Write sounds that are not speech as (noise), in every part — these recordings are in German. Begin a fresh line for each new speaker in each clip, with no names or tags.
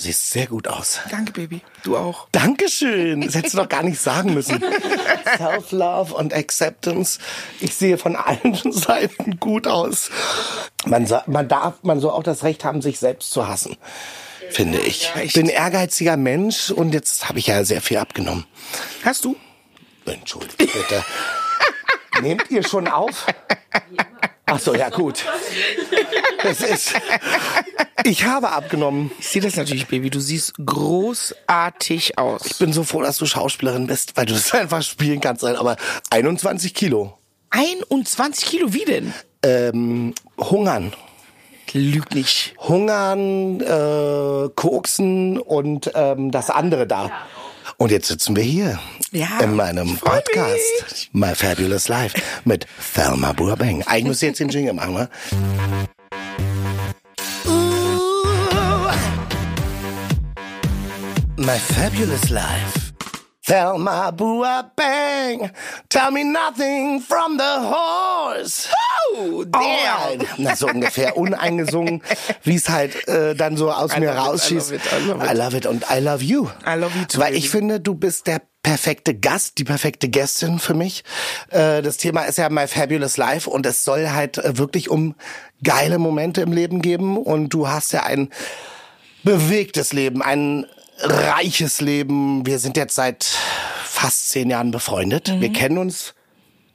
Du siehst sehr gut aus.
Danke, Baby. Du auch.
Dankeschön. Das hättest du doch gar nicht sagen müssen. (laughs) Self-Love und Acceptance. Ich sehe von allen (laughs) Seiten gut aus. Man, man darf, man soll auch das Recht haben, sich selbst zu hassen. Finde ich. Ich bin ein ehrgeiziger Mensch und jetzt habe ich ja sehr viel abgenommen.
Hast du?
Entschuldigt bitte. (laughs) Nehmt ihr schon auf? Ach so, ja gut. Es ist. Ich habe abgenommen.
Ich sehe das natürlich, Baby. Du siehst großartig aus.
Ich bin so froh, dass du Schauspielerin bist, weil du das einfach spielen kannst. Aber 21 Kilo.
21 Kilo, wie denn?
Ähm, hungern.
Lüg nicht.
Hungern, äh, Koksen und ähm, das andere da. Und jetzt sitzen wir hier
Ja,
in meinem
ich
Podcast, My Fabulous Life, mit Thelma Burbank. Eigentlich müsst ihr jetzt den Jingle machen, ne? My Fabulous Life. Thelma Burbank, tell me nothing from the horse.
Oh,
Alright. Na, so ungefähr uneingesungen, wie es halt äh, dann so aus mir
love it, I
rausschießt.
love it, I love it.
I love it und I love you.
I love you too,
Weil ich finde, du bist der perfekte Gast, die perfekte Gästin für mich. Äh, das Thema ist ja My Fabulous Life und es soll halt äh, wirklich um geile Momente im Leben geben und du hast ja ein bewegtes Leben, ein reiches Leben. Wir sind jetzt seit fast zehn Jahren befreundet.
Mhm.
Wir kennen uns,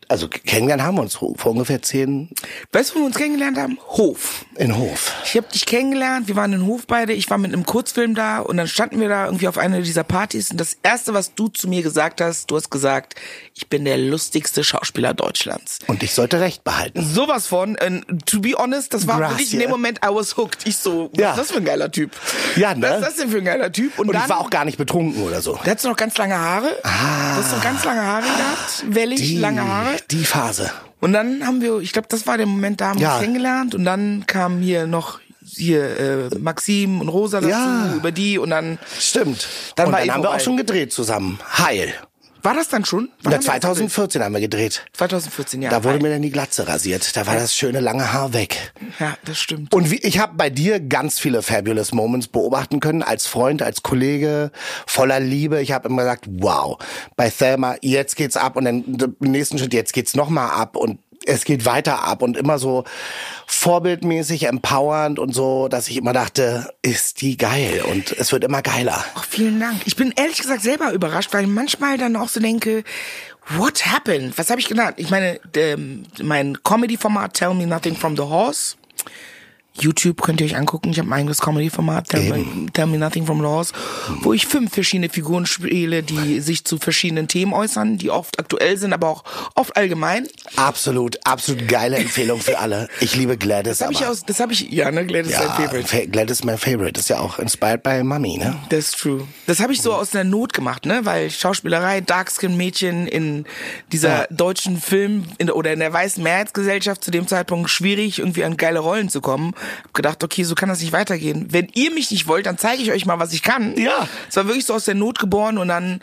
also kennengelernt haben wir uns vor ungefähr zehn
Weißt du, wo wir uns kennengelernt haben? Hof.
in Hof.
Ich habe dich kennengelernt, wir waren in Hof beide, ich war mit einem Kurzfilm da und dann standen wir da irgendwie auf einer dieser Partys und das erste, was du zu mir gesagt hast, du hast gesagt, ich bin der lustigste Schauspieler Deutschlands.
Und ich sollte Recht behalten.
Sowas von, and to be honest, das war wirklich in dem. Moment, I was hooked. Ich so, was
Ja.
ist das für ein geiler Typ?
Ja, ne?
Was ist das denn für ein geiler Typ?
Und
dann,
ich war auch gar nicht betrunken oder so.
da hattest du noch ganz lange Haare. Ah. Du hast noch ganz lange Haare gehabt, wellig, lange Haare.
Die Phase.
Und dann haben wir, ich glaube, das war der Moment, da haben wir
Ja.
uns kennengelernt und dann kam hier noch hier äh, Maxim und Rosa dazu
Ja.
über die und dann
Stimmt.
Dann
und dann haben wir auch schon gedreht zusammen. Heil.
War das dann schon? Das
2014 haben wir gedreht.
2014, ja.
Da wurde mir dann die Glatze rasiert. Da war das schöne lange Haar weg.
ja, das stimmt.
Und wie, ich habe bei dir ganz viele fabulous Moments beobachten können, als Freund, als Kollege, voller Liebe. Ich habe immer gesagt, wow, bei Thelma, jetzt geht's ab und dann im nächsten Schritt, jetzt geht's nochmal ab und es geht weiter ab und immer so vorbildmäßig, empowernd und so, dass ich immer dachte, ist die geil und es wird immer geiler.
Ach, vielen Dank. Ich bin ehrlich gesagt selber überrascht, weil ich manchmal dann auch so denke, what happened? Was habe ich gedacht? Ich meine, ähm, mein Comedy-Format Tell Me Nothing from the Horse. YouTube könnt ihr euch angucken. Ich habe mein eigenes Comedy-Format, Tell, Me- Tell Me Nothing from the Horse, wo ich fünf verschiedene Figuren spiele, die sich zu verschiedenen Themen äußern, die oft aktuell sind, aber auch oft allgemein.
Absolut, absolut geile Empfehlung für alle. Ich liebe Gladys.
Das habe ich aus, das habe ich, ja, ne, Gladys ist
ja,
dein Favorite.
Fa- Gladys ist mein Favorite. Ist ja auch inspired by Mummy, ne?
That's true. Das habe ich so aus der Not gemacht, ne? Weil Schauspielerei, Darkskin-Mädchen in dieser
Ja.
deutschen Film in, der- oder in der weißen Mehrheitsgesellschaft zu dem Zeitpunkt schwierig, irgendwie an geile Rollen zu kommen. Hab gedacht, okay, so kann das nicht weitergehen. Wenn ihr mich nicht wollt, dann zeige ich euch mal, was ich kann.
Ja.
Es war wirklich so aus der Not geboren und dann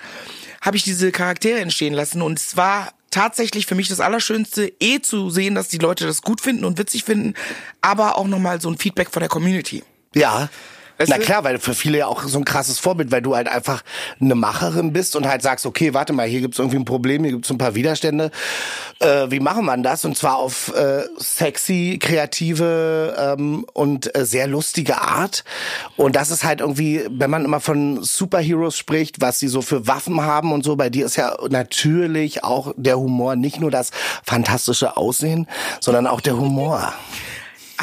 habe ich diese Charaktere entstehen lassen und es war tatsächlich für mich das Allerschönste, eh zu sehen, dass die Leute das gut finden und witzig finden, aber auch nochmal so ein Feedback von der Community.
Ja.
Weißt
Na klar, weil für viele ja auch so ein krasses Vorbild, weil du halt einfach eine Macherin bist und halt sagst, okay, warte mal, hier gibt's irgendwie ein Problem, hier gibt's ein paar Widerstände. Äh, wie machen wir das? Und zwar auf äh, sexy, kreative ähm, und äh, sehr lustige Art. Und das ist halt irgendwie, wenn man immer von Superheroes spricht, was sie so für Waffen haben und so, bei dir ist ja natürlich auch der Humor, nicht nur das fantastische Aussehen, sondern auch der Humor.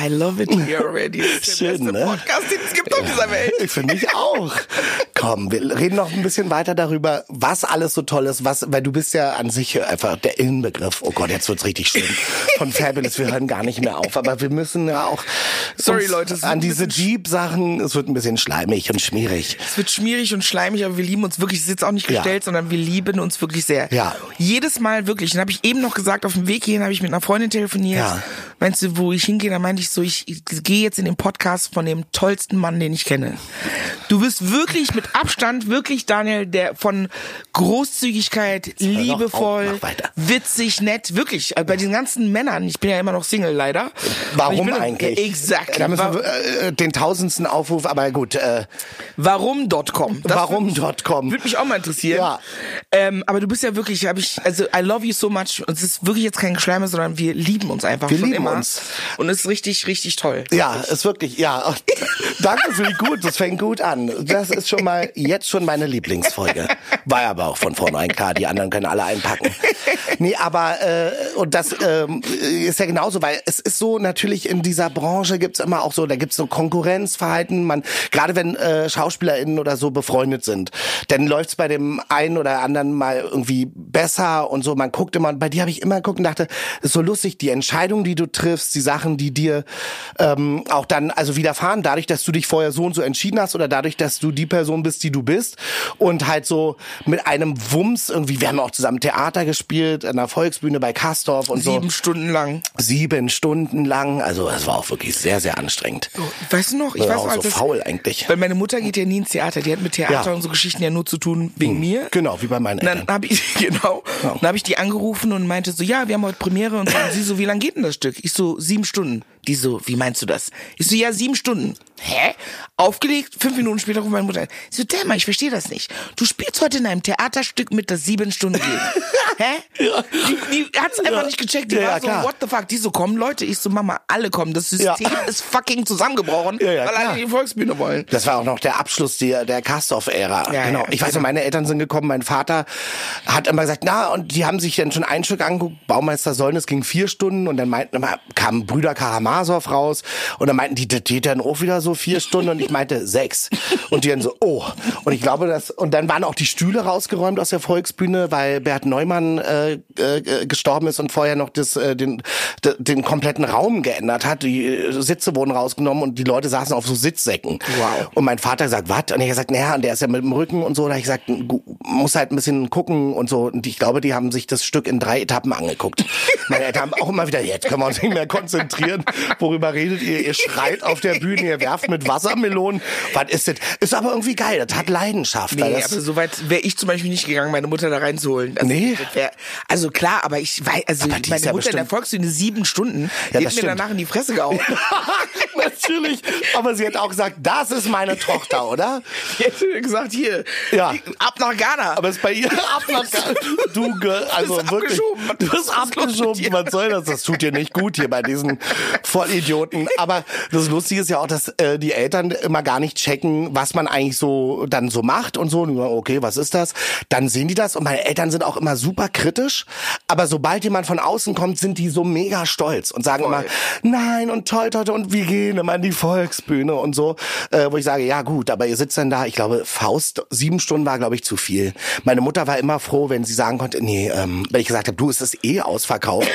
I love it here already. Das ist der
Schön,
beste
ne?
Podcast, den es gibt auf dieser Welt.
Ich finde ich auch. Komm, wir reden noch ein bisschen weiter darüber, was alles so toll ist, was, weil du bist ja an sich einfach der Inbegriff. Oh Gott, jetzt wird's richtig schlimm. Von Fabulous, wir hören gar nicht mehr auf, aber wir müssen ja auch
Sorry, Leute,
an diese Jeep-Sachen, es wird ein bisschen schleimig und schmierig.
Es wird schmierig und schleimig, aber wir lieben uns wirklich. Es ist jetzt auch nicht
Ja.
gestellt, sondern wir lieben uns wirklich sehr.
Ja.
Jedes Mal wirklich. Dann habe ich eben noch gesagt, auf dem Weg hierhin habe ich mit einer Freundin telefoniert.
Ja.
Meinst du, wo ich hingehe? Da meinte ich so, ich, ich gehe jetzt in den Podcast von dem tollsten Mann, den ich kenne. Du bist wirklich mit Abstand, wirklich, Daniel, der von Großzügigkeit, liebevoll,
weiter.
witzig, nett, wirklich. Also bei diesen ganzen Männern, ich bin ja immer noch Single, leider.
Warum
Ich
eigentlich?
Exakt.
Da müssen wir äh, den tausendsten Aufruf, aber gut. Äh,
Warum.com?
Warum.com?
Würde mich auch mal interessieren.
Ja.
Ähm, aber du bist ja wirklich, habe ich, also I love you so much. Und es ist wirklich jetzt kein Geschleime, sondern wir lieben uns einfach
Wir
schon
lieben
immer.
uns.
Und es ist richtig, richtig toll.
Ja, ist wirklich, ja. (laughs) Danke für die gut, das fängt gut an. Das ist schon mal, jetzt schon meine Lieblingsfolge. War aber auch von vornherein klar, die anderen können alle einpacken. Nee, aber, äh, und das ähm, ist ja genauso, weil es ist so, natürlich in dieser Branche gibt's immer auch so, da gibt's so Konkurrenzverhalten, man, gerade wenn äh, SchauspielerInnen oder so befreundet sind, dann läuft's bei dem einen oder anderen mal irgendwie besser und so, man guckt immer, und bei dir habe ich immer geguckt und dachte, ist so lustig, die Entscheidungen, die du triffst, die Sachen, die dir ähm, auch dann also widerfahren, dadurch, dass du dich vorher so und so entschieden hast oder dadurch, dass du die Person bist, die du bist und halt so mit einem Wumms irgendwie, wir haben auch zusammen Theater gespielt, an der Volksbühne bei Kastorf und
Sieben
so.
Stunden lang.
Sieben Stunden lang, also es war auch wirklich sehr, sehr anstrengend.
Weißt du noch? Ich
war
weiß
auch
noch,
so
das-
faul eigentlich.
Weil meine Mutter geht ja nie ins Theater. Die hat mit Theater
Ja. Hm.
und so Geschichten ja nur zu tun wegen mir.
Genau, wie bei meinen
Und dann
Eltern.
habe ich (laughs) genau, dann habe ich die angerufen und meinte so, ja, wir haben heute Premiere und, und sie so, wie lang geht denn das Stück? Ich so sieben Stunden. Die so, wie meinst du das? Ich so, ja, sieben Stunden. Hä? Aufgelegt, fünf Minuten später ruft meine Mutter an. Sie so, Dämmer, ich verstehe das nicht. Du spielst heute in einem Theaterstück mit, das sieben Stunden geht. (laughs) Hä? Die, die hat's einfach
Ja.
nicht gecheckt. Die
Ja, ja,
war so,
klar.
what the fuck? Die so, kommen Leute. Ich so, Mama, alle kommen. Das System
Ja. (laughs)
ist fucking zusammengebrochen,
Ja, ja,
weil alle die Volksbühne wollen.
Das war auch noch der Abschluss der, der Kastorf-Ära.
Ja,
genau.
ja,
ich weiß noch,
genau.
meine Eltern sind gekommen, mein Vater hat immer gesagt, na, und die haben sich dann schon ein Stück angeguckt, Baumeister Sollen, es ging vier Stunden und dann meinten kamen Brüder Karamasow raus und dann meinten die, das geht dann auch wieder so vier Stunden und ich meinte sechs. Und die dann so, oh. Und ich glaube, dass, und dann waren auch die Stühle rausgeräumt aus der Volksbühne, weil Bert Neumann äh, äh, gestorben ist und vorher noch das, äh, den, den kompletten Raum geändert hat. Die äh, Sitze wurden rausgenommen und die Leute saßen auf so Sitzsäcken.
Wow.
Und mein Vater sagt, was? Und ich gesagt, naja, und der ist ja mit dem Rücken und so. Da ich gesagt, muss halt ein bisschen gucken und so. Und ich glaube, die haben sich das Stück in drei Etappen angeguckt. Meine Eltern haben auch immer wieder, jetzt können wir uns nicht mehr konzentrieren. Worüber redet ihr? Ihr schreit auf der Bühne, ihr werft mit Wassermelonen. (laughs) Was ist das? Ist aber irgendwie geil. Das hat Leidenschaft.
Nee,
das,
aber so weit wäre ich zum Beispiel nicht gegangen, meine Mutter da reinzuholen. Also,
Nee.
wär, also klar, aber ich weiß, also meine
ist ja
Mutter in der
bestimmt-
Volksbühne sieben Stunden,
Ja,
die hat mir
stimmt.
danach in die Fresse gehauen. (laughs)
Natürlich. Aber sie hat auch gesagt, das ist meine Tochter, oder? (laughs)
die hätte gesagt, hier,
Ja.
ab nach Ghana.
Aber es ist bei ihr ab nach Du, ge- also
bist
wirklich.
abgeschoben.
Du bist abgeschoben. Was soll das? Das tut dir nicht gut hier bei diesen Vollidioten. Aber das Lustige ist ja auch, dass äh, die Eltern immer gar nicht checken, was man eigentlich so dann so macht und so. Und Okay, was ist das? Dann sehen die das und meine Eltern sind auch immer super kritisch. Aber sobald jemand von außen kommt, sind die so mega stolz und sagen
Voll.
immer, nein und toll, toll, und wir gehen immer in die Volksbühne und so. Äh, wo ich sage, ja gut, aber ihr sitzt dann da, ich glaube, Faust, sieben Stunden war, glaube ich, zu viel. Meine Mutter war immer froh, wenn sie sagen konnte, nee, ähm, wenn ich gesagt habe, du, es ist eh ausverkauft,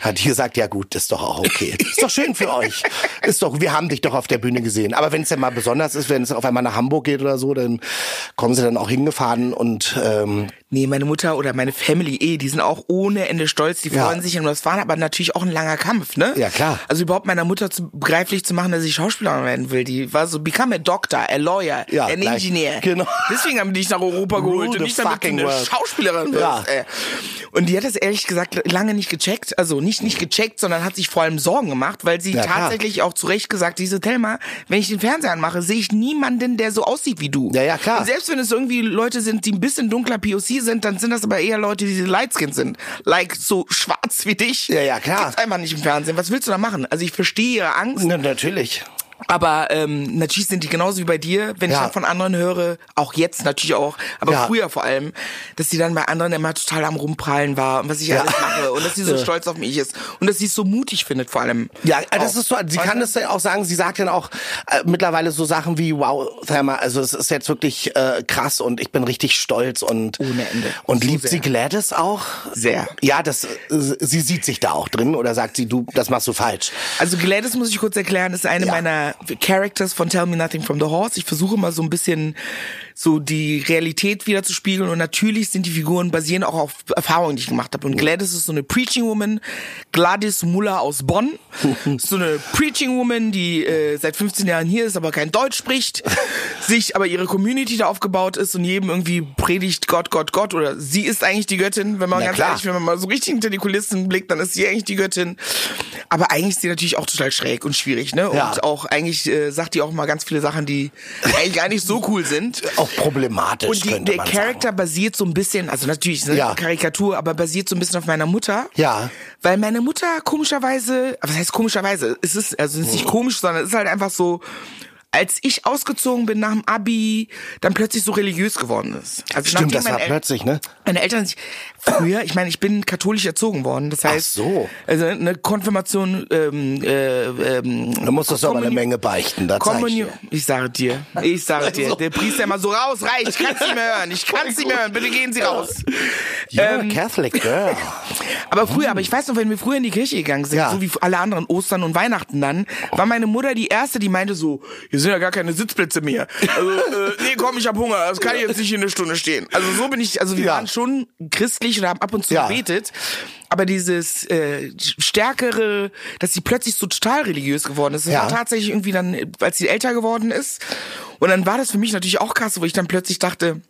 hat die gesagt, ja gut, ist doch auch okay. Ist doch schön für euch. Ist doch, wir haben dich doch auf der Bühne gesehen. Aber wenn es dann mal besonders ist, wenn es auf einmal nach Hamburg geht oder so, dann kommen sie dann auch hingefahren und ähm,
Nee, meine Mutter oder meine Family eh, die sind auch ohne Ende stolz, die
Ja.
freuen sich und das war aber natürlich auch ein langer Kampf, ne?
Ja, klar.
Also überhaupt meiner Mutter zu, begreiflich zu machen, dass ich Schauspielerin werden will, die war so, become a doctor, a lawyer,
Ja,
an
gleich.
engineer.
Genau.
Deswegen haben die dich nach Europa geholt
Rule
und nicht damit du eine
world.
Schauspielerin wirst.
Ja.
Äh. Und die hat das ehrlich gesagt lange nicht gecheckt, also nicht nicht gecheckt, sondern hat sich vor allem Sorgen gemacht, weil sie
Ja, klar.
tatsächlich auch zu Recht gesagt, diese Thelma, wenn ich den Fernseher anmache, sehe ich niemanden, der so aussieht wie du.
Ja, ja, klar.
Und selbst wenn es irgendwie Leute sind, die ein bisschen dunkler POC sind, dann sind das aber eher Leute, die Lightskin sind. Like so schwarz wie dich.
Ja, ja, klar.
Gibt's einfach nicht im Fernsehen. Was willst du da machen? Also ich verstehe ihre Angst,
na, natürlich.
Aber ähm, natürlich sind die genauso wie bei dir, wenn ich
Ja.
dann von anderen höre, auch jetzt natürlich auch, aber
Ja.
früher vor allem, dass die dann bei anderen immer total am Rumprallen war und was ich
Ja.
alles mache und dass sie so stolz auf mich ist und dass sie es so mutig findet vor allem.
Ja, das
Auch.
ist so, sie kann das ja auch sagen, sie sagt dann auch äh, mittlerweile so Sachen wie, wow, Thelma, also es ist jetzt wirklich äh, krass und ich bin richtig stolz und
Ohne Ende.
Und
So
liebt
sehr.
sie Gladys auch?
Sehr.
Ja, das, äh, sie sieht sich da auch drin oder sagt sie, du, das machst du falsch?
Also Gladys muss ich kurz erklären, ist eine meiner Characters von Tell Me Nothing from the Horse. Ich versuche mal so ein bisschen so die Realität wieder zu spiegeln und natürlich sind die Figuren basieren auch auf Erfahrungen, die ich gemacht habe. Und Gladys ist so eine Preaching Woman, Gladys Muller aus Bonn, (laughs) so eine Preaching Woman, die äh, seit 15 Jahren hier ist, aber kein Deutsch spricht, (laughs) sich aber ihre Community da aufgebaut ist und jedem irgendwie predigt Gott, Gott, Gott oder sie ist eigentlich die Göttin, wenn man
Na
ganz
klar.
ehrlich, wenn man mal so richtig hinter die Kulissen blickt, dann ist sie eigentlich die Göttin. Aber eigentlich ist sie natürlich auch total schräg und schwierig, ne?
Ja.
Und auch eigentlich äh, sagt die auch mal ganz viele Sachen, die eigentlich gar nicht so cool sind.
Auch problematisch,
Und die, der Charakter basiert so ein bisschen, also natürlich ist eine
Ja.
Karikatur, aber basiert so ein bisschen auf meiner Mutter.
Ja.
Weil meine Mutter komischerweise, was heißt komischerweise? Es ist, also es ist nicht
Oh.
komisch, sondern es ist halt einfach so, als ich ausgezogen bin nach dem Abi, dann plötzlich so religiös geworden ist. Also
Stimmt, das war
El-
plötzlich, ne?
meine Eltern sich früher, ich meine, ich bin katholisch erzogen worden, das heißt,
so.
also eine Konfirmation, ähm, äh, ähm,
Da musstest du aber eine Menge beichten, das
Kommunion,
dir.
ich sage dir, ich sage dir,
Also.
der Priester immer so raus, reicht, ich kann es nicht mehr hören, ich kann es nicht mehr hören, bitte gehen Sie raus.
You're
Ähm,
a Catholic girl.
Aber früher, aber ich weiß noch, wenn wir früher in die Kirche gegangen sind,
Ja.
so wie alle anderen Ostern und Weihnachten dann, war meine Mutter die erste, die meinte so, hier sind ja gar keine Sitzplätze mehr. Also, äh, nee, komm, ich hab Hunger, das kann ich jetzt nicht hier eine Stunde stehen. Also so bin ich, also wir
Ja.
waren schon christlich und haben ab und zu
Ja.
gebetet, aber dieses äh, stärkere, dass sie plötzlich so total religiös geworden ist, das
Ja.
war tatsächlich irgendwie dann, als sie älter geworden ist. Und dann war das für mich natürlich auch krass, wo ich dann plötzlich dachte,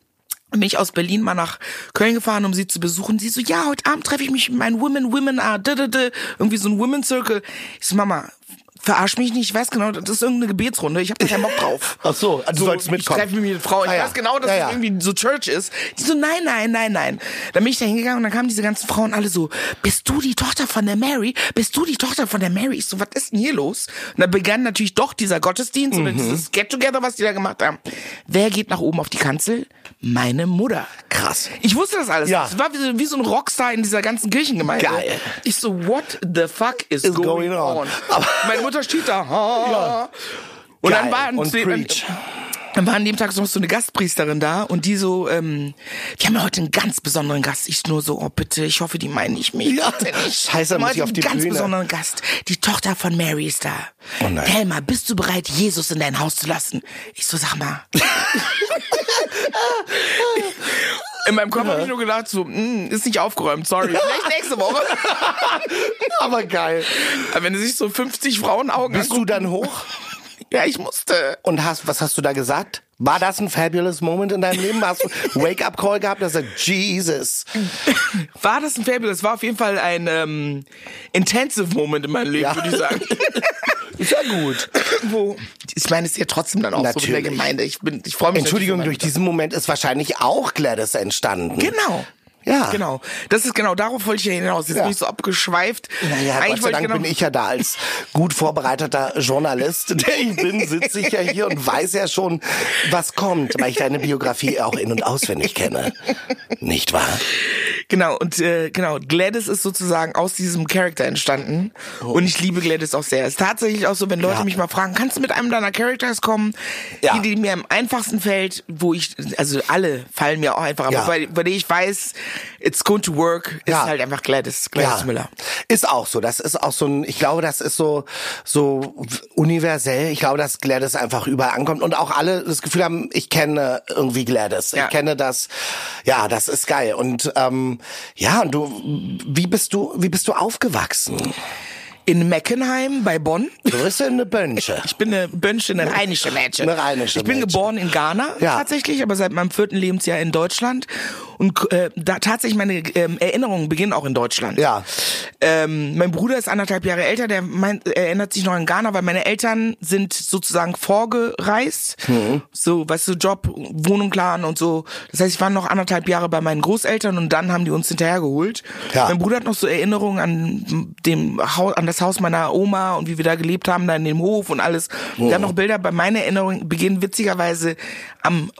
bin ich aus Berlin mal nach Köln gefahren, um sie zu besuchen. Sie so, ja, heute Abend treffe ich mich mit meinen Women, Women are, da, da, da. irgendwie so ein Women Circle. Ich so, Mama, verarsch mich nicht, ich weiß genau, das ist irgendeine Gebetsrunde, ich habe da keinen Bock drauf. (laughs)
Ach so, du sollst
Ich
mitkommen.
treffe mich mit Frau, ich
Ah ja.
weiß genau, dass
Ja, ja.
irgendwie so Church ist. Die so, nein, nein, nein, nein. Dann bin ich da hingegangen und dann kamen diese ganzen Frauen alle so, bist du die Tochter von der Mary? Bist du die Tochter von der Mary? Ich so, was ist denn hier los? Und dann begann natürlich doch dieser Gottesdienst oder
Mhm.
dieses Get-Together, was die da gemacht haben. Wer geht nach oben auf die Kanzel? Meine Mutter.
Krass.
Ich wusste das alles.
Ja.
Es war wie so, wie so ein Rockstar in dieser ganzen Kirchengemeinde.
Geil.
Ich so, what the fuck is,
Is
going,
going on?
on? Steht da. Ha. Und
Geil.
dann war
Und preach.
dann war an dem Tag noch so eine Gastpriesterin da und die so, ähm, wir haben ja heute einen ganz besonderen Gast. Ich nur so, oh bitte, ich hoffe, die meinen nicht mich.
Ja. Scheiße, muss ich auf
einen
die
ganz
Bühne.
besonderen Gast. Die Tochter von Mary ist da.
Oh nein.
Thelma, bist du bereit, Jesus in dein Haus zu lassen? Ich so, sag mal. (laughs) (laughs) In meinem Kopf habe ich nur gedacht, so, mm, ist nicht aufgeräumt, sorry. (laughs) Vielleicht nächste Woche. (laughs)
Aber geil.
Wenn sich so 50 Frauenaugen
Bist du dann hoch? (laughs)
Ja, ich musste.
Und hast, was hast du da gesagt? War das ein fabulous Moment in deinem Leben? Hast du Wake-up-Call gehabt, dass er Jesus. (laughs)
War das ein Fabulous? War auf jeden Fall ein ähm, intensive Moment in meinem Leben,
Ja.
würde ich sagen. (laughs)
Ist ja gut.
Wo, ich meine, es ist ja trotzdem dann auch so in der
Natürlich.
Gemeinde. Ich bin, ich freue mich.
Entschuldigung,
natürlich
durch diesen Moment ist wahrscheinlich auch Gladys entstanden.
Genau.
Ja.
Genau. Das ist genau, darauf wollte ich ja hinaus. Jetzt
Ja.
bin ich so abgeschweift.
Naja, Gott sei Dank
genau,
bin ich ja da als gut vorbereiteter Journalist, (laughs) der ich bin, sitze ich ja hier und weiß ja schon, was kommt, weil ich deine Biografie auch in- und auswendig kenne. Nicht wahr?
Genau, und äh, genau, Gladys ist sozusagen aus diesem Charakter entstanden. Und ich liebe Gladys auch sehr. Es ist tatsächlich auch so, wenn Leute
Ja.
mich mal fragen, kannst du mit einem deiner Characters kommen,
Ja.
die, die mir am einfachsten fällt, wo ich, also alle fallen mir auch einfach, aber
Ja.
bei, bei der ich weiß, it's going to work, ist
Ja.
halt einfach Gladys, Gladys Miller.
Ist auch so. Das ist auch so ein, ich glaube, das ist so, so universell. Ich glaube, dass Gladys einfach überall ankommt und auch alle das Gefühl haben, ich kenne irgendwie Gladys. Ich kenne das. Ja, das ist geil. Und, ähm, ja, und du, wie bist du, wie bist du aufgewachsen?
In Meckenheim bei Bonn.
Du bist ja eine Bönche.
Ich bin eine Bönsche, eine rheinische Mädchen.
Eine rheinische
Ich bin
Mädchen.
geboren in Ghana
Ja.
tatsächlich, aber seit meinem vierten Lebensjahr in Deutschland. Und äh, da tatsächlich meine ähm, Erinnerungen beginnen auch in Deutschland.
Ja.
Ähm, mein Bruder ist anderthalb Jahre älter, der meint, er erinnert sich noch an Ghana, weil meine Eltern sind sozusagen vorgereist.
Mhm.
So, weißt du, Job, Wohnung klaren und so. Das heißt, ich war noch anderthalb Jahre bei meinen Großeltern und dann haben die uns hinterhergeholt.
Ja.
Mein Bruder hat noch so Erinnerungen an dem Haus, an das Haus meiner Oma und wie wir da gelebt haben, da in dem Hof und alles. Wir haben noch Bilder, bei meiner Erinnerung beginnen witzigerweise am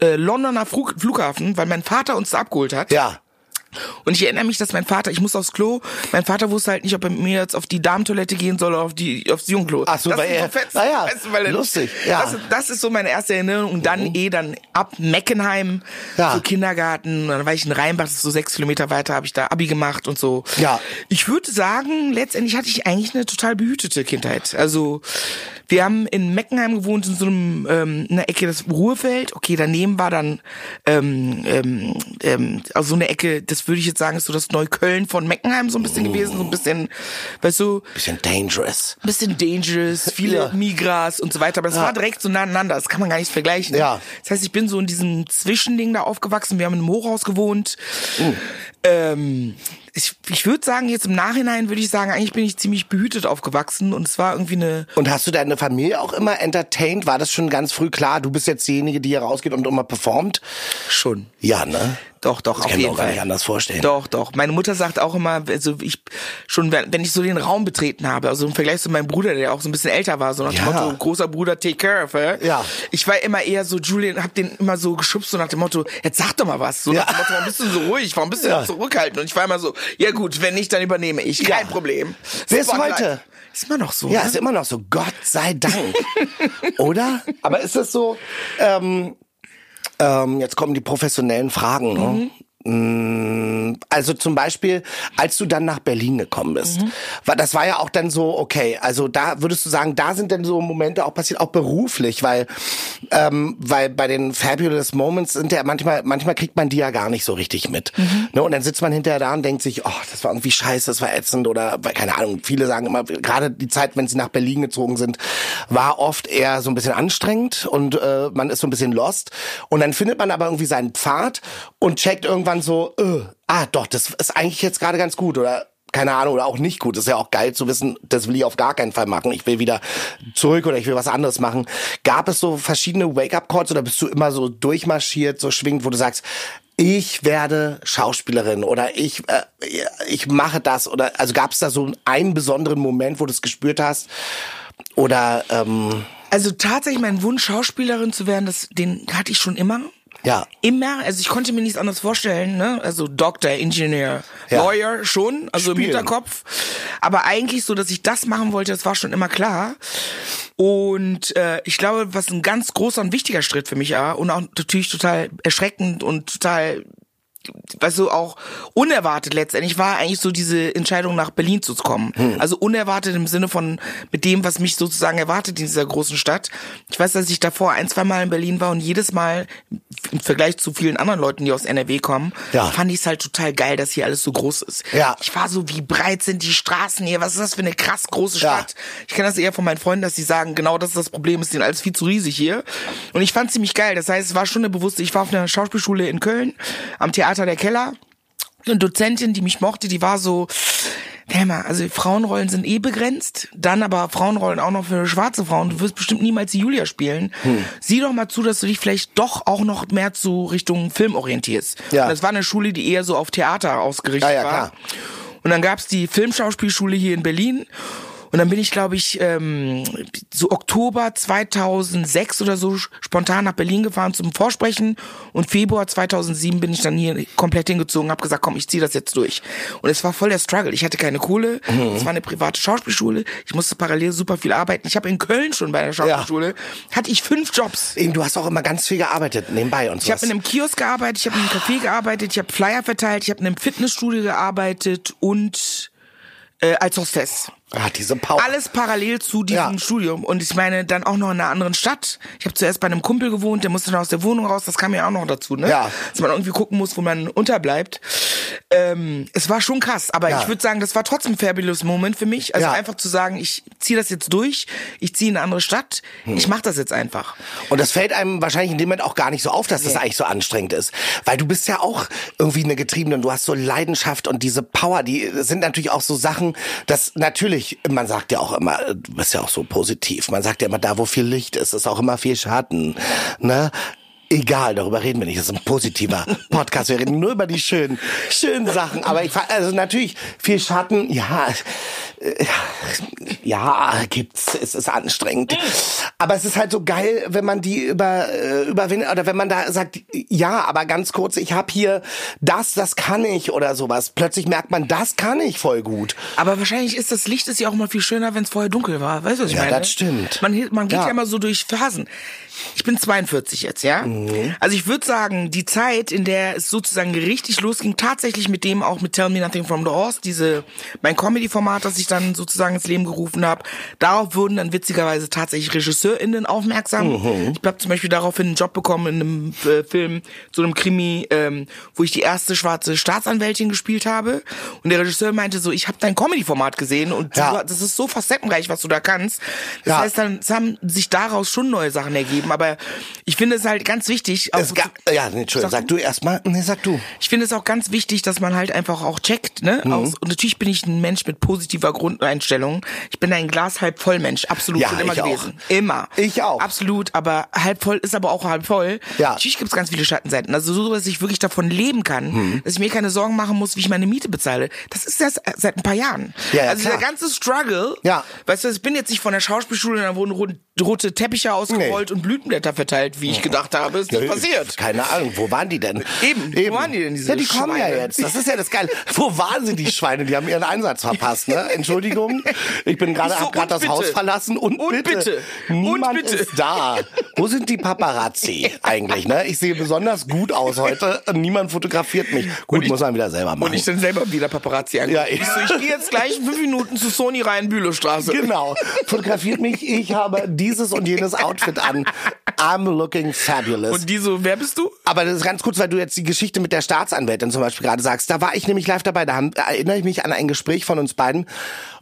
äh, Londoner Flug, Flughafen, weil mein Vater uns da abgeholt hat.
Ja.
Und ich erinnere mich, dass mein Vater, ich muss aufs Klo, mein Vater wusste halt nicht, ob er mit mir jetzt auf die Damentoilette gehen soll oder auf die, aufs Jungklo.
Ach so,
das
weil er-
fest,
naja,
weißt du, weil er-
lustig, ja.
Das, das ist so meine erste Erinnerung. Und dann eh dann ab Meckenheim,
Ja.
so Kindergarten, dann war ich in Rheinbach, das ist so sechs Kilometer weiter, habe ich da Abi gemacht und so.
Ja.
Ich würde sagen, letztendlich hatte ich eigentlich eine total behütete Kindheit. Also wir haben in Meckenheim gewohnt, in so einem ähm, in der Ecke das Ruhrfeld. Okay, daneben war dann ähm, ähm, ähm, also so eine Ecke, das würde ich jetzt sagen, ist so das Neukölln von Meckenheim so ein bisschen gewesen, so ein bisschen, weißt du,
Bisschen dangerous.
bisschen dangerous, viele (laughs)
Ja.
Migras und so weiter, aber das war direkt so nah aneinander, das kann man gar nicht vergleichen.
Ja.
Das heißt, ich bin so in diesem Zwischending da aufgewachsen, wir haben in einem Hochhaus gewohnt. Ähm, ich ich würde sagen, jetzt im Nachhinein würde ich sagen, eigentlich bin ich ziemlich behütet aufgewachsen und es war irgendwie eine
Und hast du deine Familie auch immer entertained? War das schon ganz früh klar? Du bist jetzt diejenige, die hier rausgeht und immer performt?
schon.
Ja, ne?
Doch, doch,
Das
auf
kann ich
jeden
mir auch gar
Fall.
nicht anders vorstellen.
Doch, doch. Meine Mutter sagt auch immer, also ich schon, wenn wenn ich so den Raum betreten habe, also im Vergleich zu meinem Bruder, der auch so ein bisschen älter war, so nach dem
Ja.
Motto, großer Bruder, take care of her.
Ja.
Ich war immer eher so, Julian, hab den immer so geschubst, so nach dem Motto, jetzt sag doch mal was. So
Ja.
nach dem Motto, warum bist du so ruhig? Warum bist du
Ja.
so zurückhaltend? Und ich war immer so, ja gut, wenn nicht, dann übernehme ich. Kein
Ja.
Problem.
Wer ist
Spotlight.
heute?
Ist immer noch so.
Ja,
ne?
ist immer noch so. Gott sei Dank. (laughs) Oder? Aber ist es so, ähm, ähm, jetzt kommen die professionellen Fragen, ne? Mm, Also zum Beispiel, als du dann nach Berlin gekommen bist, war das war ja auch dann so, okay, also da würdest du sagen, da sind dann so Momente auch passiert, auch beruflich, weil ähm, weil bei den Fabulous Moments sind ja manchmal, manchmal kriegt man die ja gar nicht so richtig mit. Ne? Und dann sitzt man hinterher da und denkt sich, oh, das war irgendwie scheiße, das war ätzend oder weil, keine Ahnung, viele sagen immer, gerade die Zeit, wenn sie nach Berlin gezogen sind, war oft eher so ein bisschen anstrengend und äh, man ist so ein bisschen lost. Und dann findet man aber irgendwie seinen Pfad und checkt irgendwann so, äh, ah doch, das ist eigentlich jetzt gerade ganz gut oder keine Ahnung, oder auch nicht gut. ist ja auch geil zu wissen, das will ich auf gar keinen Fall machen. Ich will wieder zurück oder ich will was anderes machen. Gab es so verschiedene Wake-up-Calls oder bist du immer so durchmarschiert, so schwingend, wo du sagst, ich werde Schauspielerin oder ich, äh, ich mache das oder also gab es da so einen besonderen Moment, wo du es gespürt hast? Oder ähm,
Also tatsächlich mein Wunsch, Schauspielerin zu werden, das, den hatte ich schon immer.
Ja.
Immer, also ich konnte mir nichts anderes vorstellen, ne? Also Doktor, Ingenieur,
Ja.
Lawyer schon, also
Spielen.
im Hinterkopf. Aber eigentlich so, dass ich das machen wollte, das war schon immer klar. Und äh, ich glaube, was ein ganz großer und wichtiger Schritt für mich war und auch natürlich total erschreckend und total weißt du, auch unerwartet letztendlich war eigentlich so diese Entscheidung nach Berlin zu kommen. Also unerwartet im Sinne von mit dem, was mich sozusagen erwartet in dieser großen Stadt. Ich weiß, dass ich davor ein, zwei Mal in Berlin war und jedes Mal im Vergleich zu vielen anderen Leuten, die aus NRW kommen,
Ja.
fand ich es halt total geil, dass hier alles so groß ist.
Ja.
Ich war so, wie breit sind die Straßen hier? Was ist das für eine krass große
Ja.
Stadt? Ich kenne das eher von meinen Freunden, dass sie sagen, genau das ist das Problem, ist denen alles viel zu riesig hier. Und ich fand ziemlich geil. Das heißt, es war schon eine bewusste, ich war auf einer Schauspielschule in Köln, am Theater der Keller. Eine Dozentin, die mich mochte, die war so, mal, also Frauenrollen sind eh begrenzt, dann aber Frauenrollen auch noch für schwarze Frauen. Du wirst bestimmt niemals die Julia spielen.
Hm.
Sieh doch mal zu, dass du dich vielleicht doch auch noch mehr zu Richtung Film orientierst.
Ja.
Und das war eine Schule, die eher so auf Theater ausgerichtet
Ja, ja,
war.
klar.
Und dann gab's die Filmschauspielschule hier in Berlin. Und dann bin ich, glaube ich, ähm, so Oktober 2006 oder so spontan nach Berlin gefahren zum Vorsprechen. Und Februar 2007 bin ich dann hier komplett hingezogen, habe gesagt, komm, ich ziehe das jetzt durch. Und es war voll der Struggle. Ich hatte keine Kohle.
Mhm.
Es war eine private Schauspielschule. Ich musste parallel super viel arbeiten. Ich habe in Köln schon bei der Schauspielschule, hatte ich fünf Jobs.
eben, du hast auch immer ganz viel gearbeitet nebenbei und so.
Ich habe in einem Kiosk gearbeitet, ich habe in einem Café gearbeitet, ich habe Flyer verteilt, ich habe in einem Fitnessstudio gearbeitet und äh, als Hostess.
Ah, diese Power.
Alles parallel zu diesem
Ja.
Studium. Und ich meine, dann auch noch in einer anderen Stadt. Ich habe zuerst bei einem Kumpel gewohnt, der musste dann aus der Wohnung raus. Das kam ja auch noch dazu, ne?
Ja.
Dass man irgendwie gucken muss, wo man unterbleibt. Ähm, es war schon krass. Aber
Ja.
ich würde sagen, das war trotzdem ein fabulous Moment für mich. Also
Ja.
einfach zu sagen, ich ziehe das jetzt durch. Ich ziehe in eine andere Stadt.
Hm.
Ich mache das jetzt einfach.
Und das fällt einem wahrscheinlich in dem Moment auch gar nicht so auf, dass das eigentlich so anstrengend ist. Weil du bist ja auch irgendwie eine Getriebene und du hast so Leidenschaft und diese Power, die sind natürlich auch so Sachen, dass natürlich, man sagt ja auch immer, du bist ja auch so positiv, man sagt ja immer, da wo viel Licht ist, ist auch immer viel Schatten. Ne? Egal, darüber reden wir nicht. Das ist ein positiver (laughs) Podcast. Wir reden nur über die schönen, schönen Sachen. Aber ich, also natürlich viel Schatten. Ja, äh, ja, gibt's. Es ist anstrengend. Aber es ist halt so geil, wenn man die über äh, überwindet oder wenn man da sagt, ja, aber ganz kurz, ich habe hier das, das kann ich oder sowas. Plötzlich merkt man, das kann ich voll gut.
Aber wahrscheinlich ist das Licht ist ja auch mal viel schöner, wenn es vorher dunkel war. Weißt du, was ich
Ja,
meine?
das stimmt.
Man, man geht
Ja.
ja. immer so durch Phasen. Ich bin 42 jetzt, ja?
Mhm.
Also ich würde sagen, die Zeit, in der es sozusagen richtig losging, tatsächlich mit dem auch mit Tell Me Nothing From The Horse, diese, mein Comedy-Format, das ich dann sozusagen ins Leben gerufen habe, darauf wurden dann witzigerweise tatsächlich RegisseurInnen aufmerksam.
Mhm.
Ich habe zum Beispiel daraufhin einen Job bekommen in einem äh, Film, so einem Krimi, ähm, wo ich die erste schwarze Staatsanwältin gespielt habe. Und der Regisseur meinte so, ich habe dein Comedy-Format gesehen und
Ja.
du, das ist so facettenreich, was du da kannst. Das
Ja.
heißt, dann es haben sich daraus schon neue Sachen ergeben. Aber ich finde es halt ganz wichtig. auch
ja, nee, Entschuldigung, sag du erstmal. Nee, sag du.
ich finde es auch ganz wichtig, dass man halt einfach auch checkt, ne?
Mhm.
Aus, und natürlich bin ich ein Mensch mit positiver Grundeinstellung. Ich bin ein Glas halb voll Mensch, absolut
Ja,
schon immer
ich auch.
gewesen. Immer.
Ich auch.
Absolut, aber halb voll ist aber auch halb voll.
Ja.
Natürlich gibt es ganz viele Schattenseiten. Also so, dass ich wirklich davon leben kann,
Mhm.
dass ich mir keine Sorgen machen muss, wie ich meine Miete bezahle. Das ist erst seit ein paar Jahren.
Ja, ja,
also
klar.
der ganze Struggle,
Ja.
weißt du, ich bin jetzt nicht von der Schauspielschule, da wurden rot- rote Teppiche ausgerollt und Blütenblätter verteilt, wie ich gedacht habe, ist nicht passiert.
Keine Ahnung, wo waren die denn?
Eben, wo waren die denn, diese
Ja, die kommen ja
Schweine?
jetzt. Das ist ja das Geile. Wo waren sie, die Schweine? Die haben ihren Einsatz verpasst, ne? (laughs) Entschuldigung. Ich bin gerade,
so,
hab gerade das
bitte.
Haus verlassen und,
Und
bitte.
bitte.
Niemand
Und bitte.
ist da. Wo sind die Paparazzi eigentlich, ne? Ich sehe besonders gut aus heute. Niemand fotografiert mich. Gut,
ich-
muss man wieder selber machen.
Und ich dann selber wieder Paparazzi an.
Ja,
ich so, ich gehe jetzt gleich fünf Minuten zu Sony rein, Bülowstraße.
Genau. Fotografiert mich. Ich habe (laughs) dieses und jenes Outfit an. I'm looking fabulous.
Und die so, wer bist du?
Aber das ist ganz kurz, weil du jetzt die Geschichte mit der Staatsanwältin zum Beispiel gerade sagst. Da war ich nämlich live dabei. Da, haben, da erinnere ich mich an ein Gespräch von uns beiden.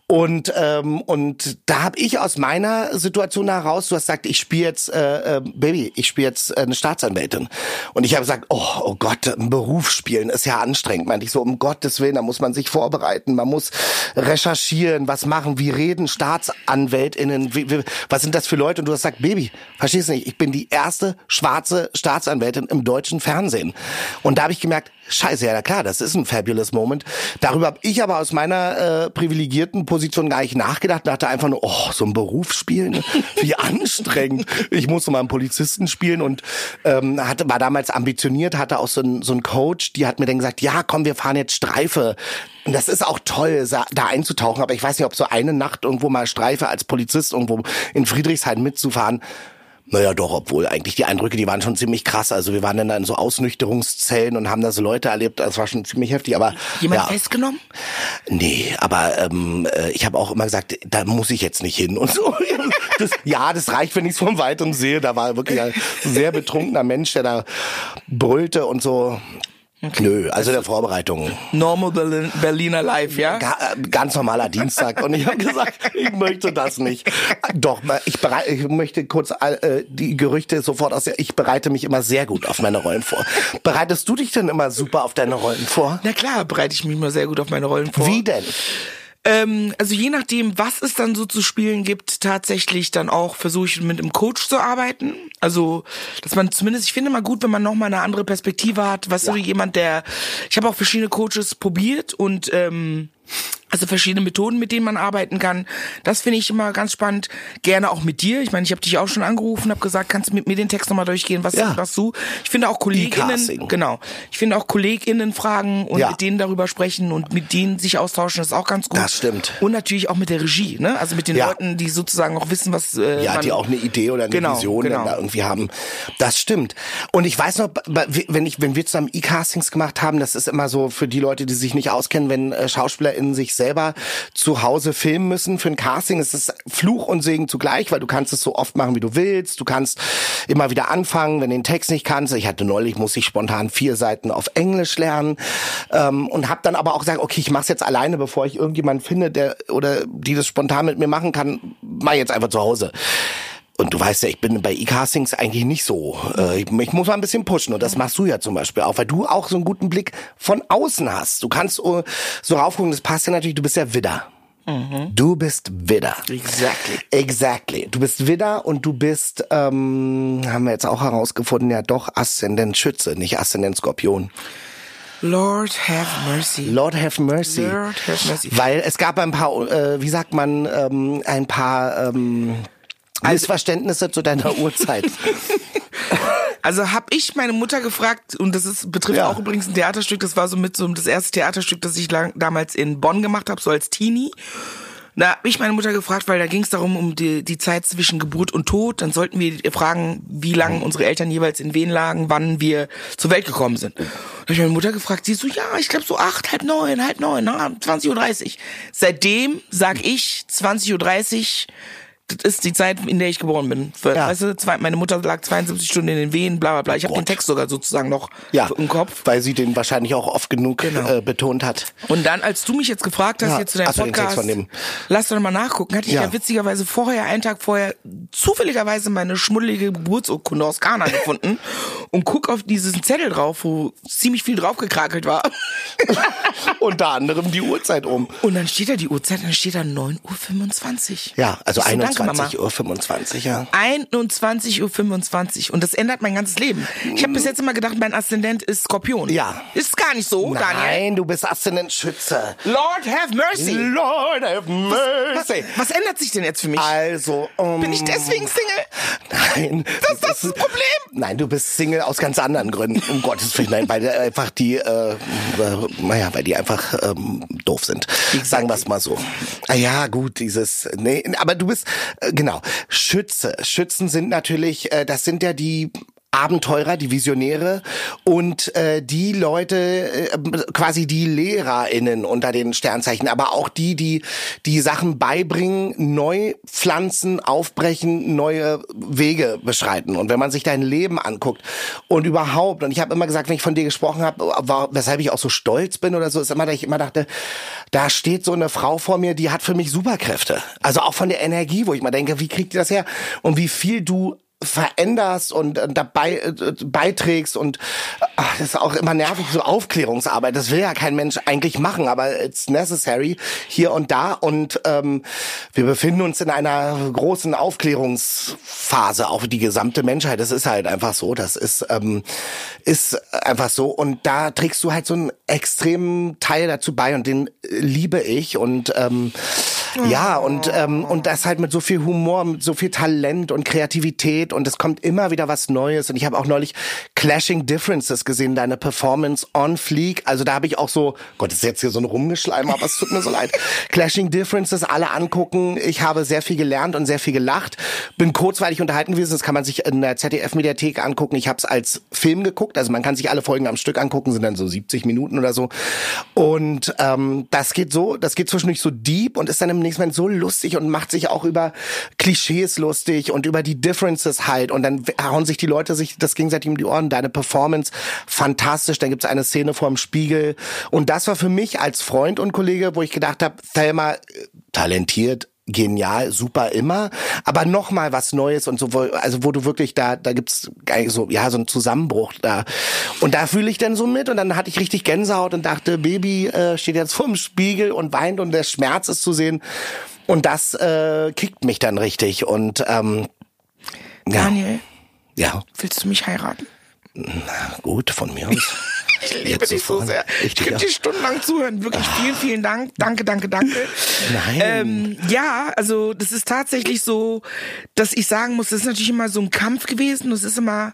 Und ähm, und da habe ich aus meiner Situation heraus, du hast gesagt, ich spiele jetzt äh, äh, Baby, ich spiele jetzt äh, eine Staatsanwältin. Und ich habe gesagt, oh, oh Gott, ein Beruf spielen ist ja anstrengend. Meinte ich so, um Gottes Willen, da muss man sich vorbereiten, man muss recherchieren, was machen, wie reden StaatsanwältInnen, wie, wie, was sind das für Leute? Und du hast gesagt, Baby, verstehst du nicht, ich bin die erste schwarze Staatsanwältin im deutschen Fernsehen. Und da habe ich gemerkt, scheiße, ja klar, das ist ein fabulous Moment. Darüber habe ich aber aus meiner äh, privilegierten Position gar nicht nachgedacht, dachte einfach nur, oh, so ein Beruf spielen, (laughs) wie anstrengend. Ich musste mal einen Polizisten spielen und ähm, hatte, war damals ambitioniert, hatte auch so einen so einen Coach, die hat mir dann gesagt, ja komm, wir fahren jetzt Streife. Und das ist auch toll, da einzutauchen, aber ich weiß nicht, ob so eine Nacht irgendwo mal Streife als Polizist irgendwo in Friedrichshain mitzufahren, naja, doch, obwohl eigentlich die Eindrücke, die waren schon ziemlich krass. Also wir waren dann da in so Ausnüchterungszellen und haben da so Leute erlebt. Das war schon ziemlich heftig. Aber
Jemand
ja,
festgenommen?
nee, aber ähm, äh, ich habe auch immer gesagt, da muss ich jetzt nicht hin und so. (laughs) Das, ja, das reicht, wenn ich es vom Weitem sehe. Da war wirklich ein sehr betrunkener Mensch, der da brüllte und so. Nö, also der Vorbereitung.
Normal Berlin, Berliner Life, ja?
Äh, ganz normaler Dienstag. Und ich habe gesagt, ich möchte das nicht. Doch, ich, berei- ich möchte kurz äh, die Gerüchte sofort aus. Ich bereite mich immer sehr gut auf meine Rollen vor. Bereitest du dich denn immer super auf deine Rollen vor?
Na klar, bereite ich mich mal sehr gut auf meine Rollen vor.
Wie denn?
Ähm, also je nachdem, was es dann so zu spielen gibt, tatsächlich dann auch versuche ich mit einem Coach zu arbeiten. Also, dass man zumindest, ich finde mal gut, wenn man nochmal eine andere Perspektive hat. Was so jemand, der, ich habe auch verschiedene Coaches probiert und ähm, also verschiedene Methoden, mit denen man arbeiten kann. Das finde ich immer ganz spannend. Gerne auch mit dir. Ich meine, ich habe dich auch schon angerufen, habe gesagt, kannst du mit mir den Text nochmal durchgehen, was,
Ja.
was du. Ich finde auch KollegInnen, genau. Ich finde auch KollegInnen fragen und
Ja.
mit denen darüber sprechen und mit denen sich austauschen, ist auch ganz gut.
Das stimmt.
Und natürlich auch mit der Regie, ne? Also mit den
Ja.
Leuten, die sozusagen auch wissen, was äh,
Ja,
man,
die auch eine Idee oder eine
Genau,
Vision
genau.
da irgendwie haben. Das stimmt. Und ich weiß noch, wenn ich, wenn wir zusammen E-Castings gemacht haben, das ist immer so für die Leute, die sich nicht auskennen, wenn äh, SchauspielerInnen sich selber zu Hause filmen müssen für ein Casting, ist es Fluch und Segen zugleich, weil du kannst es so oft machen, wie du willst. Du kannst immer wieder anfangen, wenn du den Text nicht kannst. Ich hatte neulich, muss ich spontan vier Seiten auf Englisch lernen ähm, und habe dann aber auch gesagt, okay, ich mach's jetzt alleine, bevor ich irgendjemanden finde, der oder die das spontan mit mir machen kann, mach jetzt einfach zu Hause. Und du weißt ja, ich bin bei E-Castings eigentlich nicht so. Äh, ich, ich muss mal ein bisschen pushen und das machst du ja zum Beispiel auch, weil du auch so einen guten Blick von außen hast. Du kannst äh, so raufgucken, das passt ja natürlich, du bist ja Widder. Du bist Widder.
Exactly.
Exactly. Du bist Widder und du bist, ähm, haben wir jetzt auch herausgefunden, ja doch Aszendent Schütze, nicht Aszendent Skorpion.
Lord have mercy.
Lord have mercy.
Lord have mercy.
Weil es gab ein paar, äh, wie sagt man, ähm, ein paar ähm, Missverständnisse zu deiner (laughs) Uhrzeit.
Also habe ich meine Mutter gefragt, und das ist, betrifft
Ja.
auch übrigens ein Theaterstück, das war so mit so das erste Theaterstück, das ich lang, damals in Bonn gemacht habe, so als Teenie. Da habe ich meine Mutter gefragt, weil da ging es darum, um die, die Zeit zwischen Geburt und Tod. Dann sollten wir fragen, wie lange unsere Eltern jeweils in wen lagen, wann wir zur Welt gekommen sind. Da habe ich meine Mutter gefragt, sie so, ja, ich glaube so acht, halb neun, halb neun, na, 20.30 Uhr. Seitdem sag ich 20.30 Uhr, das ist die Zeit, in der ich geboren bin. Für,
Ja.
Weißt du, zwei, meine Mutter lag 72 Stunden in den Wehen, bla bla bla. Ich habe den Text sogar sozusagen noch
Ja,
im Kopf.
weil sie den wahrscheinlich auch oft genug
Genau.
äh, betont hat.
Und dann, als du mich jetzt gefragt hast,
Ja,
jetzt zu deinem
Text
Podcast, lass doch mal nachgucken, hatte ich ja.
Ja.
witzigerweise vorher, einen Tag vorher, zufälligerweise meine schmuddelige Geburtsurkunde aus Ghana gefunden (laughs) und guck auf diesen Zettel drauf, wo ziemlich viel draufgekrakelt war. (laughs)
Unter anderem die Uhrzeit um.
Und dann steht da die Uhrzeit, dann steht da 9.25 Uhr.
Ja, also
Ich so, danke, Mama.
21 Uhr 25, ja.
21.25 Uhr und das ändert mein ganzes Leben. Ich habe bis jetzt immer gedacht, mein Aszendent ist Skorpion.
Ja.
Ist gar nicht so, Daniel.
Nein, du bist Aszendent Schütze.
Lord have mercy.
Lord have mercy.
Was ändert sich denn jetzt für mich?
Also, um,
Bin ich deswegen Single?
Nein.
Das ist das Problem.
Nein, du bist Single aus ganz anderen Gründen. Um (laughs) Gottes Willen, nein, weil die einfach die, äh, äh, naja, weil die einfach ähm, doof sind. Sagen wir es mal so. Ah ja, gut, dieses, nee, aber du bist, äh, genau, Schütze. Schützen sind natürlich, äh, das sind ja die Abenteurer, die Visionäre und äh, die Leute, äh, quasi die LehrerInnen unter den Sternzeichen, aber auch die, die die Sachen beibringen, neu pflanzen, aufbrechen, neue Wege beschreiten. Und wenn man sich dein Leben anguckt und überhaupt, und ich habe immer gesagt, wenn ich von dir gesprochen habe, weshalb ich auch so stolz bin oder so, ist immer, dass ich immer dachte, da steht so eine Frau vor mir, die hat für mich Superkräfte. Also auch von der Energie, wo ich mal denke, wie kriegt die das her? Und wie viel du veränderst und äh, dabei äh, beiträgst und ach, das ist auch immer nervig so Aufklärungsarbeit. Das will ja kein Mensch eigentlich machen aber it's necessary hier und da. Und ähm, wir befinden uns in einer großen Aufklärungsphase auch die gesamte Menschheit. Das ist halt einfach so. Das ist ähm, ist einfach so. Und da trägst du halt so einen extremen Teil dazu bei und den äh, liebe ich. Und ähm, ja, und, ähm, und das halt mit so viel Humor, mit so viel Talent und Kreativität und es kommt immer wieder was Neues. Und ich habe auch neulich Clashing Differences gesehen, deine Performance on Fleek. Also da habe ich auch so, Gott, das ist jetzt hier so ein Rumgeschleim, aber es tut mir so leid. (laughs) Clashing Differences, alle angucken. Ich habe sehr viel gelernt und sehr viel gelacht. Bin kurzweilig unterhalten gewesen, das kann man sich in der ZDF-Mediathek angucken. Ich habe es als Film geguckt, also man kann sich alle Folgen am Stück angucken, sind dann so 70 Minuten oder so. Und ähm, das geht so, das geht zwischendurch so deep und ist dann im nächsten Moment so lustig und macht sich auch über Klischees lustig und über die Differences halt. Und dann hauen sich die Leute sich das gegenseitig um die Ohren. Deine Performance, fantastisch. Dann gibt's eine Szene vorm Spiegel. Und das war für mich als Freund und Kollege, wo ich gedacht habe, Thelma, äh, talentiert, genial, super immer, aber noch mal was Neues und so, also wo du wirklich da, da gibt's so, ja, so einen Zusammenbruch da. Und da fühle ich dann so mit und dann hatte ich richtig Gänsehaut und dachte, Baby äh, steht jetzt vorm Spiegel und weint und der Schmerz ist zu sehen. Und das äh, kickt mich dann richtig und ähm, ja,
Daniel,
ja,
willst du mich heiraten?
Gut von mir aus. (laughs)
Ich liebe
Jetzt
dich so sehr.
Ich
könnte dir stundenlang zuhören. Wirklich vielen, vielen Dank. Danke, danke, danke.
Nein.
Ähm, ja, also das ist tatsächlich so, dass ich sagen muss, das ist natürlich immer so ein Kampf gewesen. Das ist immer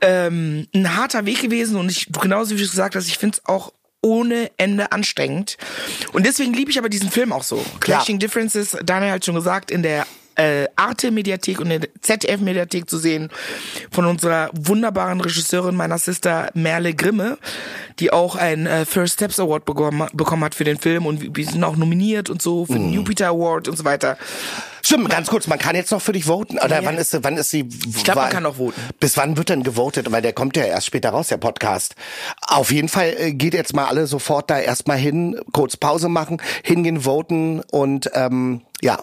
ähm, ein harter Weg gewesen. Und ich, genauso wie du gesagt hast, ich finde es auch ohne Ende anstrengend. Und deswegen liebe ich aber diesen Film auch so. Clashing Differences, Daniel hat schon gesagt, in der äh, Arte-Mediathek und der ZDF-Mediathek zu sehen von unserer wunderbaren Regisseurin meiner Sister Merle Grimme, die auch einen äh, First Steps Award bekommen, bekommen hat für den Film und wir- sind auch nominiert und so für den Jupiter Award und so weiter.
Stimmt, ganz kurz, man kann jetzt noch für dich voten. Oder
Ja.
wann ist wann ist sie?
Ich glaub, man kann noch voten.
Bis wann wird denn gewotet? Weil der kommt ja erst später raus, der Podcast. Auf jeden Fall äh, geht jetzt mal alle sofort da erstmal hin, kurz Pause machen, hingehen, voten und ähm, ja.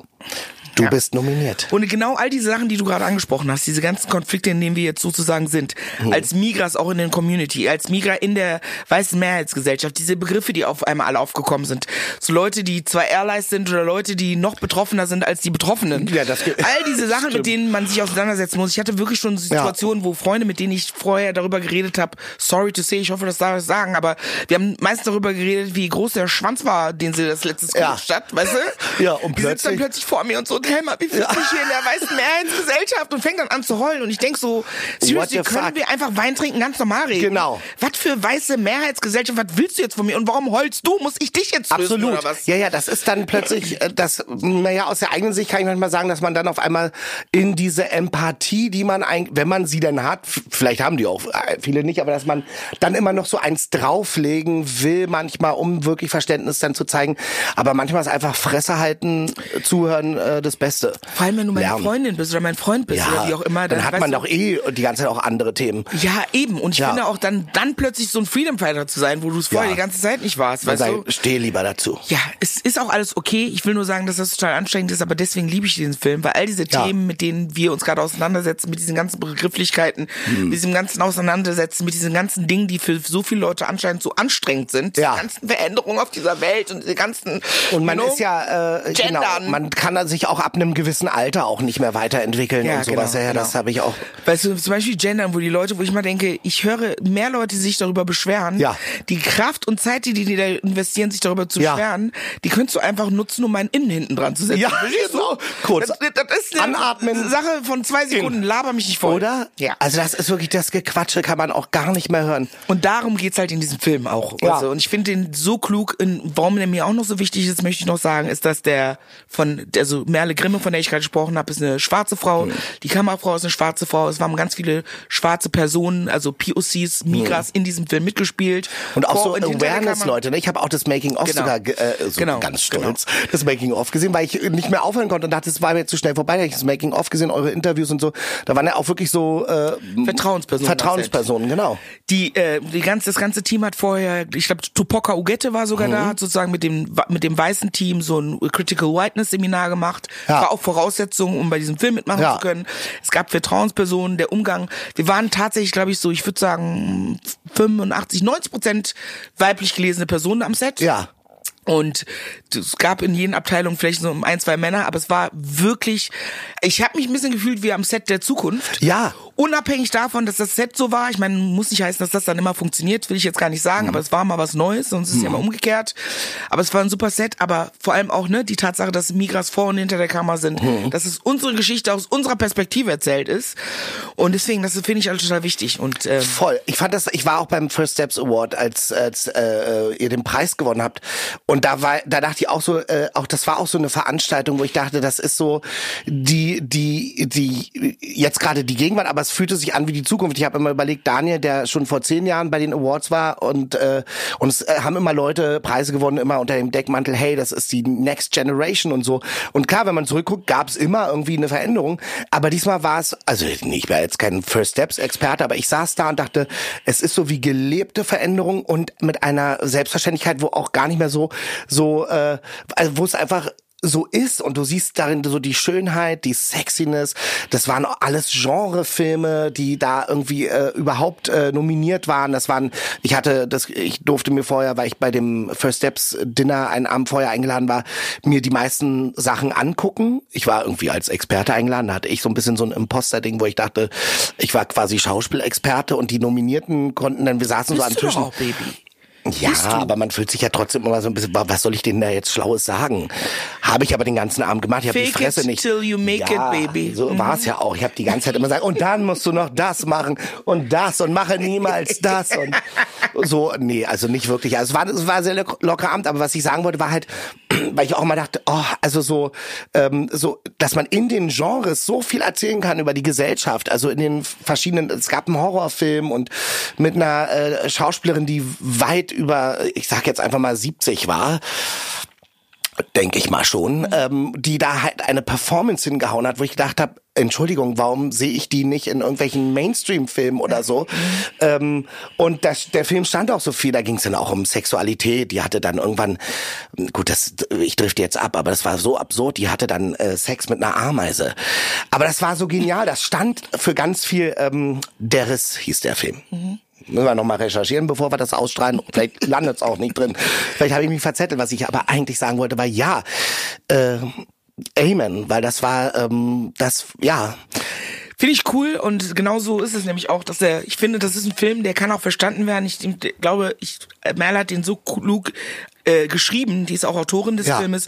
Du
Ja.
bist nominiert.
Und genau all diese Sachen, die du gerade angesprochen hast, diese ganzen Konflikte, in denen wir jetzt sozusagen sind,
Mhm.
als Migras auch in der Community, als Migra in der weißen Mehrheitsgesellschaft, diese Begriffe, die auf einmal alle aufgekommen sind, so Leute, die zwar Allies sind oder Leute, die noch betroffener sind als die Betroffenen.
Ja, das
all diese (laughs) Sachen, mit denen man sich auseinandersetzen muss. Ich hatte wirklich schon Situationen, wo Freunde, mit denen ich vorher darüber geredet habe, sorry to say, ich hoffe, das darf ich sagen, aber wir haben meistens darüber geredet, wie groß der Schwanz war, den sie das letzte
Ja.
hat, weißt du?
Ja, und
die sitzt dann
plötzlich-
plötzlich vor mir und so, Helma, wie fühlt sich hier in der weißen Mehrheitsgesellschaft und fängt dann an zu heulen und ich denk so, seriously, können
fuck?
wir einfach Wein trinken, ganz normal reden?
Genau.
Was für weiße Mehrheitsgesellschaft, was willst du jetzt von mir und warum heulst du? Muss ich dich jetzt lösen
Absolut. Ja, ja, das ist dann plötzlich, (clears throat) äh, das, naja, aus der eigenen Sicht kann ich manchmal sagen, dass man dann auf einmal in diese Empathie, die man eigentlich, wenn man sie denn hat, vielleicht haben die auch äh, viele nicht, aber dass man dann immer noch so eins drauflegen will, manchmal, um wirklich Verständnis dann zu zeigen. Aber manchmal ist einfach Fresse halten, äh, zuhören äh, das Beste.
Vor allem, wenn du meine
Lernen.
Freundin bist oder mein Freund bist oder wie auch immer.
dann, hat
weißt
man
du,
doch eh die ganze Zeit auch andere Themen.
Ja, eben. Und ich
Ja.
finde auch dann, dann plötzlich so ein Freedom Fighter zu sein, wo du es vorher
Ja.
die ganze Zeit nicht warst, weißt du?
sagt, steh lieber dazu.
Ja, es ist auch alles okay. Ich will nur sagen, dass das total anstrengend ist, aber deswegen liebe ich diesen Film, weil all diese
Ja.
Themen, mit denen wir uns gerade auseinandersetzen, mit diesen ganzen Begrifflichkeiten,
Hm.
mit diesem ganzen Auseinandersetzen, mit diesen ganzen Dingen, die für so viele Leute anscheinend so anstrengend sind,
Ja.
die ganzen Veränderungen auf dieser Welt und die ganzen
Und man
you know,
ist ja, äh, genau, man kann sich auch ab einem gewissen Alter auch nicht mehr weiterentwickeln
Ja,
und sowas.
genau,
ja,
genau.
das habe ich auch.
Weißt du, zum Beispiel Gendern, wo die Leute, wo ich mal denke, ich höre mehr Leute, sich darüber beschweren.
Ja.
Die Kraft und Zeit, die die da investieren, sich darüber zu
Ja.
beschweren, die könntest du einfach nutzen, um meinen Innen hinten dran zu setzen.
Ja, genau. Kurz
Das, das ist eine
anatmen.
Sache von zwei Sekunden. Laber mich nicht voll.
Oder?
Ja.
Also das ist wirklich das Gequatsche, kann man auch gar nicht mehr hören.
Und darum geht's halt in diesem Film auch.
Ja.
Also, und ich finde den so klug. Und warum der mir auch noch so wichtig ist, möchte ich noch sagen, ist, dass der von, also Merle Grimme, von der ich gerade gesprochen habe, ist eine schwarze Frau. Die Kamerafrau ist eine schwarze Frau. Es waren ganz viele schwarze Personen, also POCs, Migras in diesem Film mitgespielt.
Und auch
Vor
so. Awareness-Leute. Ne? Ich habe auch das Making-of
Genau.
sogar äh, so
Genau,
ganz stolz das Making-of gesehen, weil ich nicht mehr aufhören konnte und dachte, es war mir zu schnell vorbei. Da ich das Making-of gesehen, eure Interviews und so. Da waren ja auch wirklich so äh,
Vertrauenspersonen.
Vertrauenspersonen, genau.
Die, äh, die ganze, das ganze Team hat vorher, ich glaube, Tupoka Ugette war sogar
Mhm.
da, hat sozusagen mit dem, mit dem weißen Team so ein Critical Whiteness Seminar gemacht.
Ja.
War auch Voraussetzung, um bei diesem Film mitmachen
Ja.
zu können. Es gab Vertrauenspersonen, der Umgang. Wir waren tatsächlich, glaube ich, so, ich würde sagen, 85, 90 Prozent weiblich gelesene Personen am Set.
Ja.
Und es gab in jeden Abteilung vielleicht so ein, zwei Männer, aber es war wirklich, ich habe mich ein bisschen gefühlt wie am Set der Zukunft.
Ja.
Unabhängig davon, dass das Set so war, ich meine, muss nicht heißen, dass das dann immer funktioniert, will ich jetzt gar nicht sagen, aber es war mal was Neues, sonst ist es ja mal umgekehrt. Aber es war ein super Set, aber vor allem auch ne die Tatsache, dass Migras vor und hinter der Kamera sind, dass es unsere Geschichte aus unserer Perspektive erzählt ist. Und deswegen, das finde ich alles total wichtig. Und ähm,
Voll. Ich fand das, ich war auch beim First Steps Award, als, als äh, ihr den Preis gewonnen habt. Und da war, da dachte ich auch so, äh, auch das war auch so eine Veranstaltung, wo ich dachte, das ist so die, die, die jetzt gerade die Gegenwart, aber es fühlte sich an wie die Zukunft. Ich habe immer überlegt, Daniel, der schon vor zehn Jahren bei den Awards war und äh, und es äh, haben immer Leute Preise gewonnen, immer unter dem Deckmantel, hey, das ist die Next Generation und so. Und klar, wenn man zurückguckt, gab es immer irgendwie eine Veränderung, aber diesmal war es, also ich bin jetzt kein First Steps Experte, aber ich saß da und dachte, es ist so wie gelebte Veränderung und mit einer Selbstverständlichkeit, wo auch gar nicht mehr so so äh, also wo es einfach so ist und du siehst darin so die Schönheit, die Sexiness. Das waren alles Genrefilme, die da irgendwie äh, überhaupt äh, nominiert waren. Das waren, ich hatte das, ich durfte mir vorher, weil ich bei dem First Steps Dinner einen Abend vorher eingeladen war, mir die meisten Sachen angucken. Ich war irgendwie als Experte eingeladen, da hatte ich so ein bisschen so ein Imposter-Ding, wo ich dachte, ich war quasi Schauspielexperte und die Nominierten konnten dann, wir saßen so an
bist doch auch, Baby.
Ja, aber man fühlt sich ja trotzdem immer so ein bisschen, was soll ich denen da jetzt Schlaues sagen? Habe ich aber den ganzen Abend gemacht. Ich habe die Fresse
it
nicht.
till you make
ja,
it, baby. Mhm.
So war es ja auch. Ich habe die ganze Zeit immer gesagt, und dann musst du noch das machen und das und mache niemals (laughs) das und so. Nee, also nicht wirklich. Also es war, es war sehr lock- locker Abend, aber was ich sagen wollte, war halt, (clears throat) weil ich auch mal dachte, oh, also so, ähm, so, dass man in den Genres so viel erzählen kann über die Gesellschaft. Also in den verschiedenen, es gab einen Horrorfilm und mit einer äh, Schauspielerin, die weit über, ich sag jetzt einfach mal 70 war denke ich mal schon, ähm, die da halt eine Performance hingehauen hat, wo ich gedacht habe, Entschuldigung, warum sehe ich die nicht in irgendwelchen Mainstream-Filmen oder so? Ähm, und das, der Film stand auch so viel, da ging es dann auch um Sexualität. Die hatte dann irgendwann, gut, das ich drifte jetzt ab, aber das war so absurd, die hatte dann äh, Sex mit einer Ameise. Aber das war so genial, das stand für ganz viel, ähm, Der Riss hieß der Film. Mhm. Müssen wir nochmal recherchieren, bevor wir das ausstrahlen. Vielleicht landet es auch nicht drin. Vielleicht habe ich mich verzettelt. Was ich aber eigentlich sagen wollte, war ja, äh, Amen, weil das war ähm, das, ja.
Finde ich cool und genau so ist es nämlich auch, dass er, ich finde, das ist ein Film, der kann auch verstanden werden. Ich glaube, ich, Merle hat den so klug äh, geschrieben, die ist auch Autorin des ja. Filmes,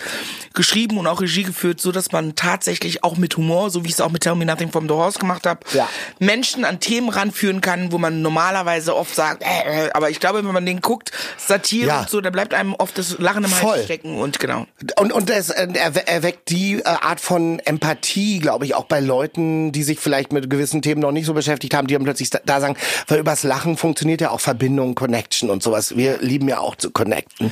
geschrieben und auch Regie geführt, so dass man tatsächlich auch mit Humor, so wie ich es auch mit Tell Me Nothing from the Horse gemacht habe, ja. Menschen an Themen ranführen kann, wo man normalerweise oft sagt, äh, äh, aber ich glaube, wenn man den guckt, Satire ja. und so, da bleibt einem oft das Lachen im Hals stecken und genau.
Und, und es äh, erweckt die äh, Art von Empathie, glaube ich, auch bei Leuten, die sich vielleicht mit gewissen Themen noch nicht so beschäftigt haben, die dann plötzlich da sagen, weil übers Lachen funktioniert ja auch Verbindung, Connection und sowas. Wir lieben ja auch zu connecten.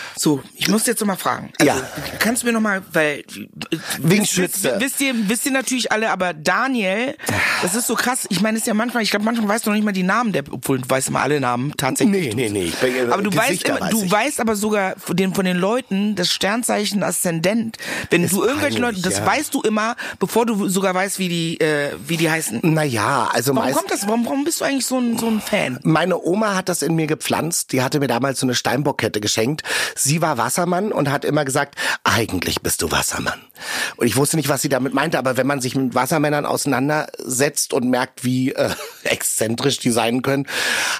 So, ich muss jetzt noch mal fragen. Also,
ja.
Kannst du mir noch mal, weil
Wegen
wisst, wisst ihr, wisst ihr natürlich alle, aber Daniel, das ist so krass. Ich meine, es ist ja manchmal, ich glaube, manchmal weißt du noch nicht mal die Namen der, obwohl du weißt immer alle Namen tatsächlich.
Nee, nee, nee. Ich bin,
aber du weißt immer, du ich. weißt aber sogar von den, von den Leuten das Sternzeichen Aszendent. Wenn ist du irgendwelche Leute, das ja. weißt du immer, bevor du sogar weißt, wie die, äh, wie die heißen.
Naja, also
warum kommt das? Warum, warum bist du eigentlich so ein, so ein Fan?
Meine Oma hat das in mir gepflanzt. Die hatte mir damals so eine Steinbockkette geschenkt. Sie war Wassermann und hat immer gesagt, eigentlich bist du Wassermann. Und ich wusste nicht, was sie damit meinte, aber wenn man sich mit Wassermännern auseinandersetzt und merkt, wie äh, (laughs) exzentrisch die sein können,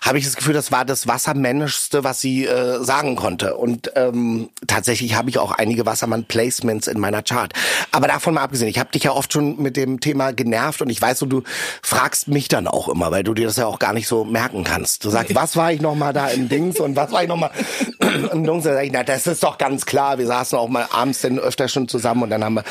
habe ich das Gefühl, das war das Wassermännischste, was sie äh, sagen konnte. Und ähm, tatsächlich habe ich auch einige Wassermann-Placements in meiner Chart. Aber davon mal abgesehen, ich habe dich ja oft schon mit dem Thema genervt und ich weiß, so, du fragst mich dann auch immer, weil du dir das ja auch gar nicht so merken kannst. Du sagst, was war ich noch mal da im Dings und was war ich noch mal (laughs) im Dings? Da sag ich, na, das ist doch ganz klar. Wir saßen auch mal abends denn öfter schon zusammen und dann haben wir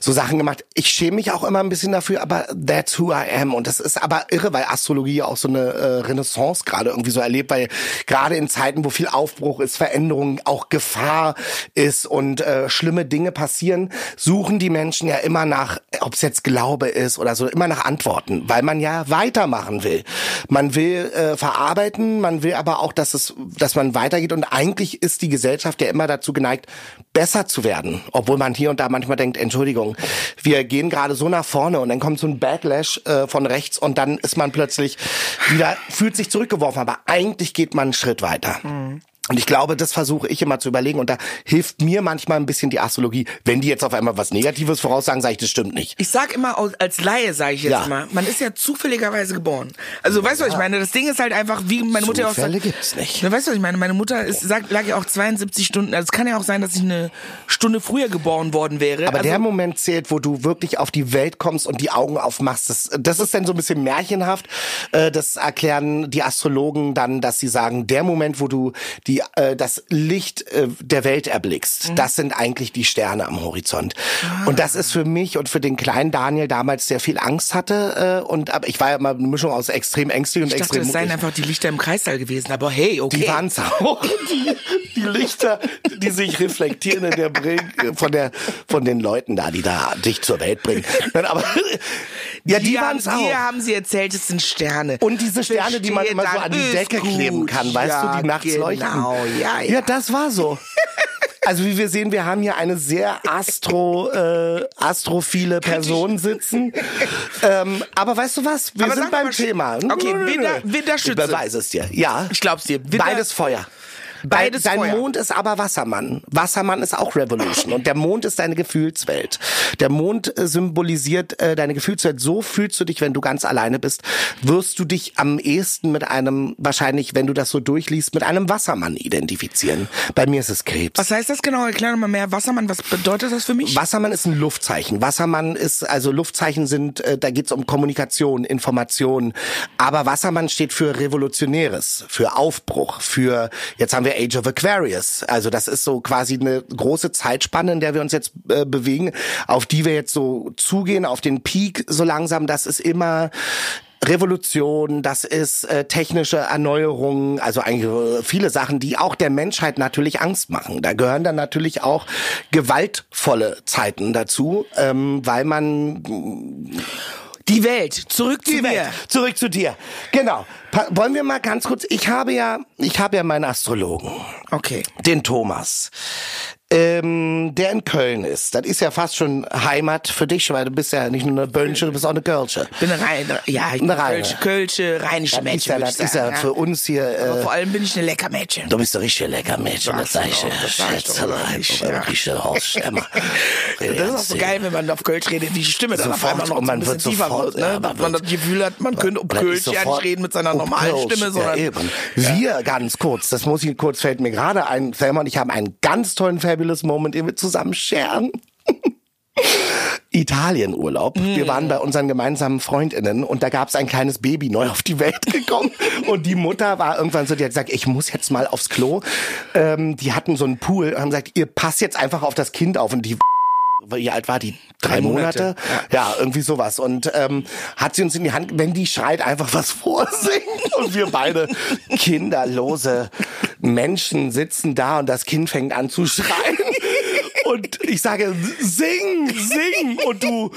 so Sachen gemacht. Ich schäme mich auch immer ein bisschen dafür, aber that's who I am. Und das ist aber irre, weil Astrologie auch so eine äh, Renaissance gerade irgendwie so erlebt, weil gerade in Zeiten, wo viel Aufbruch ist, Veränderung, auch Gefahr ist und äh, schlimme Dinge passieren, suchen die Menschen ja immer nach, ob es jetzt Glaube ist oder so, immer nach Antworten, weil man ja weitermachen will. Man will äh, verarbeiten, man will aber auch, dass es, dass man weitergeht und eigentlich ist die Gesellschaft ja immer dazu geneigt, besser zu werden, obwohl man hier und da manchmal denkt, Entschuldigung, wir gehen gerade so nach vorne und dann kommt so ein Backlash äh, von rechts und dann ist man plötzlich wieder, fühlt sich zurückgeworfen, aber eigentlich geht man einen Schritt weiter. Mhm. Und ich glaube, das versuche ich immer zu überlegen und da hilft mir manchmal ein bisschen die Astrologie. Wenn die jetzt auf einmal was Negatives voraussagen, sage ich, das stimmt nicht.
Ich sag immer als Laie, sage ich jetzt ja. mal, man ist ja zufälligerweise geboren. Also weißt du, was ich meine? Das Ding ist halt einfach, wie meine Mutter
Zufälle auch sagt. gibt's nicht.
Weißt du, was ich meine? Meine Mutter ist, sagt, lag ja auch 72 Stunden. Also es kann ja auch sein, dass ich eine Stunde früher geboren worden wäre.
Aber
also,
der Moment zählt, wo du wirklich auf die Welt kommst und die Augen aufmachst. Das, das ist dann so ein bisschen märchenhaft. Äh, das erklären die Astrologen dann, dass sie sagen, der Moment, wo du die äh, das Licht äh, der Welt erblickst. Mhm. Das sind eigentlich die Sterne am Horizont. Ah. Und das ist für mich und für den kleinen Daniel damals sehr viel Angst hatte. Äh, und aber ich war ja immer eine Mischung aus extrem ängstlich und
ich
extrem.
Dachte, das seien einfach die Lichter im Kreissaal gewesen. Aber hey, okay.
Die waren's auch. (laughs) Die, die Lichter, die sich reflektieren in der Brille von der von den Leuten da, die da dich zur Welt bringen. Aber (laughs)
ja, die, die waren's auch. Hier haben sie erzählt, es sind Sterne.
Und diese Sterne, die man immer so an die Decke gut. kleben kann, weißt ja, du, die nachts genau. leuchten.
Ja, ja.
ja, das war so. Also wie wir sehen, wir haben hier eine sehr astro, äh, astrophile Person sitzen. ähm, aber weißt du was? Wir aber sind beim Thema.
Okay, Winter, Winterschütze. Ich
beweise es dir. Ja.
Ich glaub's dir.
Winter, Beides Feuer. Beides Dein Feuer. Mond ist aber Wassermann. Wassermann ist auch Revolution. Und der Mond ist deine Gefühlswelt. Der Mond äh, symbolisiert äh, deine Gefühlswelt. So fühlst du dich, wenn du ganz alleine bist. Wirst du dich am ehesten mit einem, wahrscheinlich, wenn du das so durchliest, mit einem Wassermann identifizieren. Bei mir ist es Krebs.
Was heißt das genau? Erklär mal mehr. Wassermann, was bedeutet das für mich?
Wassermann ist ein Luftzeichen. Wassermann ist, also Luftzeichen sind, äh, da geht's um Kommunikation, Information. Aber Wassermann steht für Revolutionäres, für Aufbruch, für, jetzt haben wir Age of Aquarius. Also das ist so quasi eine große Zeitspanne, in der wir uns jetzt äh, bewegen, auf die wir jetzt so zugehen, auf den Peak so langsam. Das ist immer Revolution, das ist äh, technische Erneuerungen, also eigentlich äh, viele Sachen, die auch der Menschheit natürlich Angst machen. Da gehören dann natürlich auch gewaltvolle Zeiten dazu, ähm, weil man
Die Welt, zurück zu
die
dir.
Welt. Zurück zu dir. Genau. Pa wollen wir mal ganz kurz, ich habe ja, ich habe ja meinen Astrologen,
Okay.
den Thomas. Ähm, der in Köln ist. Das ist ja fast schon Heimat für dich, weil du bist ja nicht nur eine Böllsche, du bist auch eine Kölsche.
Bin eine reine, ja, ich bin
Eine reine.
Kölsche, Kölsche, rheinische
Das ist
Mädchen.
ja,
würd
das ist ja für uns hier,
Aber
äh,
vor allem bin ich eine lecker Mädchen.
du bist ein richtig lecker Mädchen, das sag ich? Schätzelein,
Ja. (laughs) Das ist auch so geil, wenn man auf Kölsch redet, wie die Stimme dann auf
Sofort,
einmal noch
und
so
man
ein bisschen
wird
tiefer wird.
ja,
Ne?
man
man das Gefühl hat, man könnte um
ist
Kölsch ja nicht reden mit seiner normalen Stimme, sondern
Ja. Wir ganz kurz, das muss ich kurz, fällt mir gerade ein, Thelma und ich haben einen ganz tollen Fabulous Moment, den wir zusammen scheren. (laughs) Italienurlaub.
Mm.
Wir waren bei unseren gemeinsamen Freundinnen und da gab es ein kleines Baby neu auf die Welt (laughs) gekommen und die Mutter war irgendwann so, die hat gesagt, ich muss jetzt mal aufs Klo. Ähm, die hatten so einen Pool und haben gesagt, ihr passt jetzt einfach auf das Kind auf und die wie alt war die? Drei,
Drei
Monate?
Monate,
Ja. irgendwie sowas. Und ähm, hat sie uns in die Hand, wenn die schreit, einfach was (laughs) vorsingen. Und wir beide kinderlose Menschen sitzen da und das Kind fängt an zu schreien. Und ich sage, sing, sing. Und du,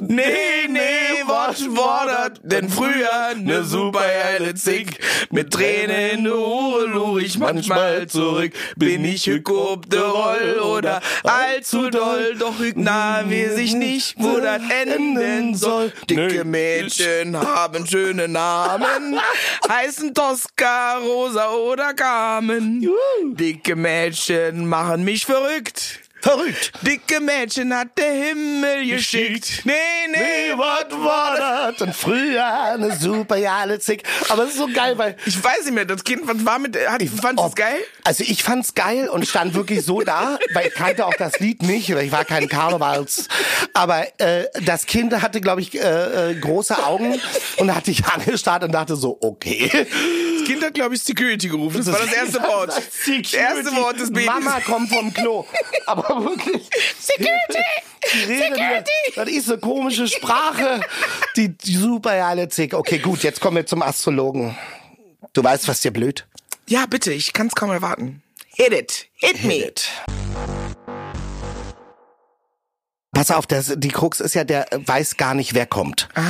Nee, nee, was das? Denn früher ne super geile Zick. Mit Tränen in der Hure luch ich manchmal zurück. Bin ich gekobte Roll oder allzu doll? Doch na weiß ich nicht, wo das enden soll. Dicke Mädchen haben schöne Namen. Heißen Tosca, Rosa oder Carmen. Dicke Mädchen machen mich verrückt.
Verrückt.
Dicke Mädchen hat der Himmel geschickt. Nee, nee,
Nee, was war das? Und früher eine super geile Zick. Aber es ist so geil, weil
Ich weiß nicht mehr, das Kind, was war mit, hat, fand es geil?
Also ich fand's geil und stand wirklich so da, weil ich kannte auch das Lied nicht, weil ich war kein Karnevals. Aber äh, das Kind hatte, glaube ich, äh, äh, große Augen und hat dich (laughs) angestarrt und dachte so, okay.
Das Kind hat, glaube ich, Security gerufen. Das war das erste Wort. Das erste Wort des Babys.
Mama kommt vom Klo. Aber wirklich.
Security! Security!
Die, das ist eine komische Sprache. Die, die super geile Zick. Okay, gut, jetzt kommen wir zum Astrologen. Du weißt, was dir blüht?
Ja, bitte, ich kann es kaum erwarten. Hit it. Hit me.
Hit. Pass auf, das, die Krux ist ja, der weiß gar nicht, wer kommt. Ah.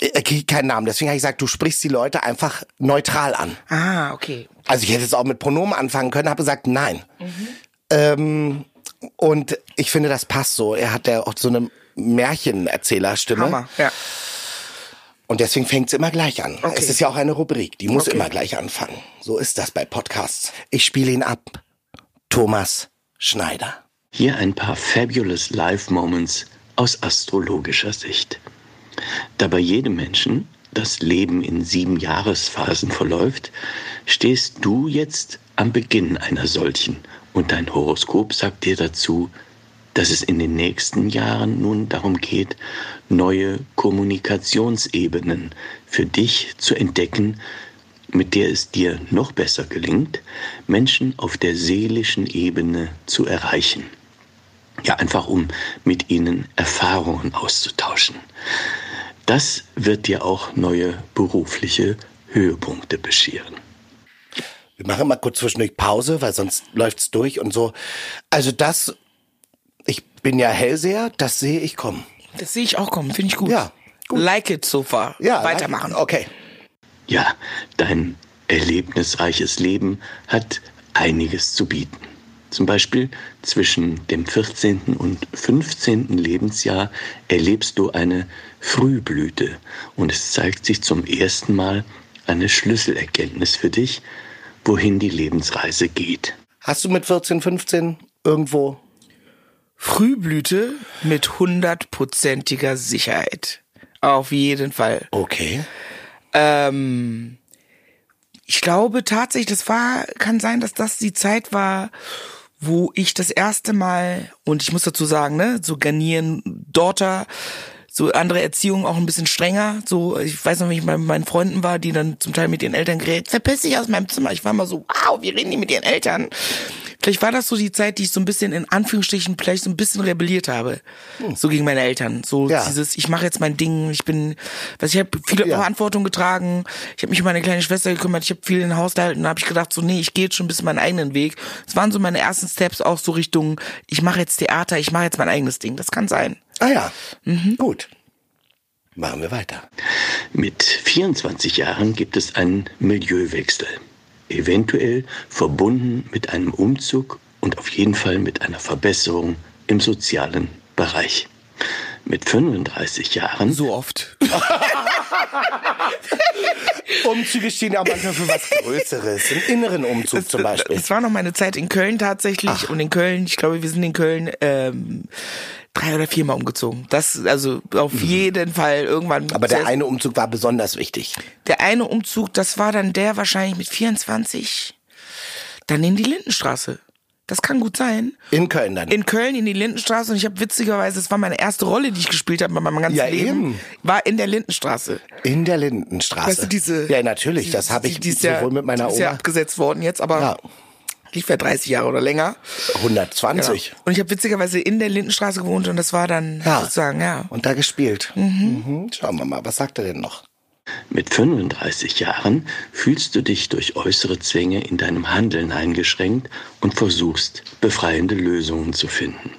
Er kriegt keinen Namen. Deswegen habe ich gesagt, du sprichst die Leute einfach neutral an.
Ah, okay.
Also ich hätte jetzt auch mit Pronomen anfangen können, habe gesagt, nein. Ähm, und ich finde, das passt so. Er hat ja auch so eine Märchenerzählerstimme.
Hammer. Ja.
Und deswegen fängt es immer gleich an.
Okay.
Es ist ja auch eine Rubrik, die muss
Okay.
immer gleich anfangen. So ist das bei Podcasts. Ich spiele ihn ab. Thomas Schneider.
Hier ein paar fabulous Life Moments aus astrologischer Sicht. Da bei jedem Menschen das Leben in sieben Jahresphasen verläuft, stehst du jetzt am Beginn einer solchen und dein Horoskop sagt dir dazu, dass es in den nächsten Jahren nun darum geht, neue Kommunikationsebenen für dich zu entdecken, mit der es dir noch besser gelingt, Menschen auf der seelischen Ebene zu erreichen. Ja, einfach um mit ihnen Erfahrungen auszutauschen. Das wird dir auch neue berufliche Höhepunkte bescheren.
Wir machen mal kurz zwischendurch Pause, weil sonst läuft's durch und so. Also das, ich bin ja Hellseher, das sehe ich kommen.
Das sehe ich auch kommen. Finde ich gut.
Ja, gut.
Like it so far.
Ja,
Weitermachen.
Okay.
Ja, dein erlebnisreiches Leben hat einiges zu bieten. Zum Beispiel zwischen dem 14. und 15. Lebensjahr erlebst du eine Frühblüte und es zeigt sich zum ersten Mal eine Schlüsselerkenntnis für dich, wohin die Lebensreise geht.
Hast du mit 14, 15 irgendwo?
Frühblüte mit hundertprozentiger Sicherheit. Auf jeden Fall.
Okay.
Ähm, ich glaube tatsächlich, das war, kann sein, dass das die Zeit war, wo ich das erste Mal, und ich muss dazu sagen, ne, so Garnieren Daughter, so andere Erziehung auch ein bisschen strenger. So, ich weiß noch, wenn ich bei meinen Freunden war, die dann zum Teil mit ihren Eltern geredet, verpiss dich aus meinem Zimmer. Ich war mal so, wow, wie reden die mit ihren Eltern? Vielleicht war das so die Zeit, die ich so ein bisschen in Anführungsstrichen vielleicht so ein bisschen rebelliert habe. So gegen meine Eltern. So
Ja.
dieses, ich mache jetzt mein Ding, ich bin, was ich habe viele
Ja.
Verantwortung getragen. Ich habe mich um meine kleine Schwester gekümmert, ich habe viel in den Haushalt gehalten, da habe ich gedacht, so nee, ich gehe jetzt schon ein bisschen meinen eigenen Weg. Es waren so meine ersten Steps auch so Richtung, ich mache jetzt Theater, ich mache jetzt mein eigenes Ding. Das kann sein.
Ah ja,
Mhm.
gut. Machen wir weiter.
Mit 24 Jahren gibt es einen Milieuwechsel. Eventuell verbunden mit einem Umzug und auf jeden Fall mit einer Verbesserung im sozialen Bereich. Mit 35 Jahren
So oft. (laughs)
Umzüge stehen ja auch manchmal für was Größeres. Einen inneren Umzug zum Beispiel.
Es war noch meine Zeit in Köln tatsächlich und in Köln, ich glaube, wir sind in Köln ähm, drei oder viermal umgezogen. Das also auf jeden Fall irgendwann.
Mhm. Aber der eine Umzug war besonders wichtig.
der eine Umzug, das war dann der wahrscheinlich mit 24, dann in die Lindenstraße. Das kann gut sein.
In Köln dann.
In Köln in die Lindenstraße und ich habe witzigerweise, das war meine erste Rolle, die ich gespielt habe bei meinem ganzen
Ja,
Leben,
eben.
war in der Lindenstraße.
In der Lindenstraße.
Weißt du, diese
ja, natürlich. Das habe ich
die, die ist ja,
sowohl mit meiner
die ist ja
Oma.
abgesetzt worden jetzt, aber
Ja.
Lief ja 30 Jahre oder länger.
120.
Genau. Und ich habe witzigerweise in der Lindenstraße gewohnt und das war dann
Ja.
sozusagen, ja.
Und da gespielt. Mhm. Schauen wir mal, was sagt er denn noch?
Mit 35 Jahren fühlst du dich durch äußere Zwänge in deinem Handeln eingeschränkt und versuchst, befreiende Lösungen zu finden.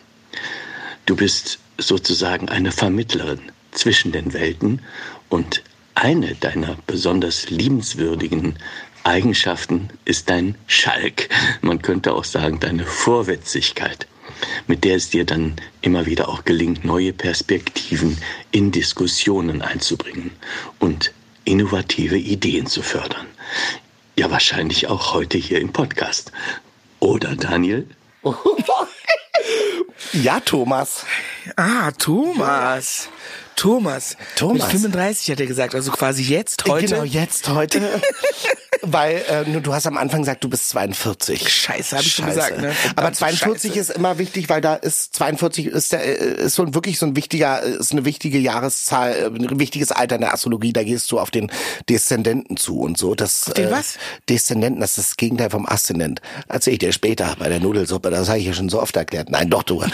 Du bist sozusagen eine Vermittlerin zwischen den Welten und eine deiner besonders liebenswürdigen Eigenschaften ist dein Schalk. Man könnte auch sagen, deine Vorwitzigkeit, mit der es dir dann immer wieder auch gelingt, neue Perspektiven in Diskussionen einzubringen und innovative Ideen zu fördern. Ja, wahrscheinlich auch heute hier im Podcast. Oder Daniel? (laughs)
Ja, Thomas.
Ah, Thomas. Thomas.
Thomas.
Mit 35 hat er gesagt, also quasi jetzt, heute.
Genau, jetzt, heute. (laughs) Weil äh, du hast am Anfang gesagt, du bist 42.
Scheiße, hab ich schon gesagt, ne?
Aber 42
Scheiße.
ist immer wichtig, weil da ist 42 ist der äh, ist so ein wirklich so ein wichtiger ist eine wichtige Jahreszahl, äh, ein wichtiges Alter in der Astrologie. Da gehst du auf den Deszendenten zu und so. Das
den was?
Deszendenten, das ist das Gegenteil vom Aszendent. Erzähl ich dir später bei der Nudelsuppe. Das habe ich ja schon so oft erklärt. Nein, doch du. (laughs)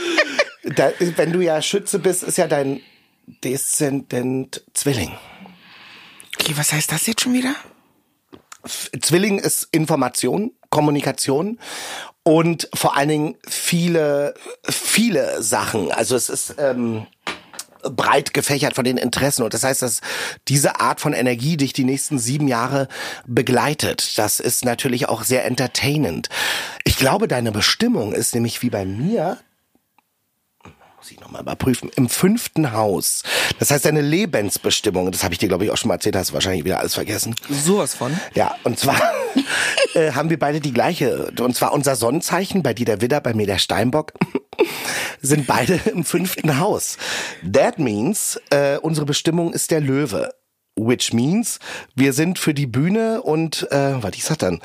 (laughs) da, wenn du ja Schütze bist, ist ja dein Deszendent Zwilling.
Okay, was heißt das jetzt schon wieder?
Zwilling ist Information, Kommunikation und vor allen Dingen viele, viele Sachen. Also es ist ähm, breit gefächert von den Interessen und das heißt, dass diese Art von Energie dich die nächsten sieben Jahre begleitet. Das ist natürlich auch sehr entertainend. Ich glaube, deine Bestimmung ist nämlich wie bei mir muss ich nochmal überprüfen, im fünften Haus. Das heißt, deine Lebensbestimmung, das habe ich dir, glaube ich, auch schon mal erzählt, hast du wahrscheinlich wieder alles vergessen.
Sowas von.
Ja, und zwar (laughs) äh, haben wir beide die gleiche. Und zwar unser Sonnenzeichen, bei dir der Widder, bei mir der Steinbock, (laughs) sind beide im fünften Haus. That means, äh, unsere Bestimmung ist der Löwe. Which means, wir sind für die Bühne und, äh, was ich sag dann,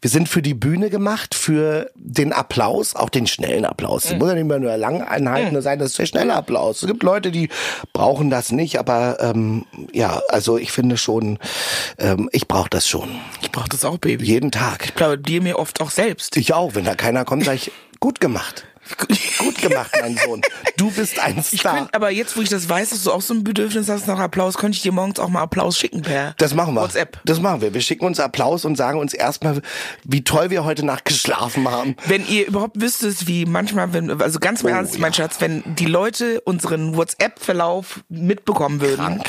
wir sind für die Bühne gemacht, für den Applaus, auch den schnellen Applaus. Es muss ja nicht mehr nur lang einhalten sein, das ist der schnelle Applaus. Es gibt Leute, die brauchen das nicht, aber ähm, ja, also ich finde schon, ähm, ich brauche das schon.
Ich brauche das auch, Baby.
Jeden Tag.
Ich applaudiere mir oft auch selbst.
Ich auch, wenn da keiner kommt, sag ich, gut gemacht. Gut gemacht, mein Sohn. Du bist ein
Ich
Star.
könnte, aber jetzt, wo ich das weiß, dass du auch so ein Bedürfnis hast nach Applaus, könnte ich dir morgens auch mal Applaus schicken per
Das machen wir.
WhatsApp.
Das machen wir. Wir schicken uns Applaus und sagen uns erstmal, wie toll wir heute Nacht geschlafen haben.
Wenn ihr überhaupt wüsstet, wie manchmal, wenn, also ganz im
Oh,
Ernst, mein
ja.
Schatz, wenn die Leute unseren WhatsApp-Verlauf mitbekommen würden,
Krank.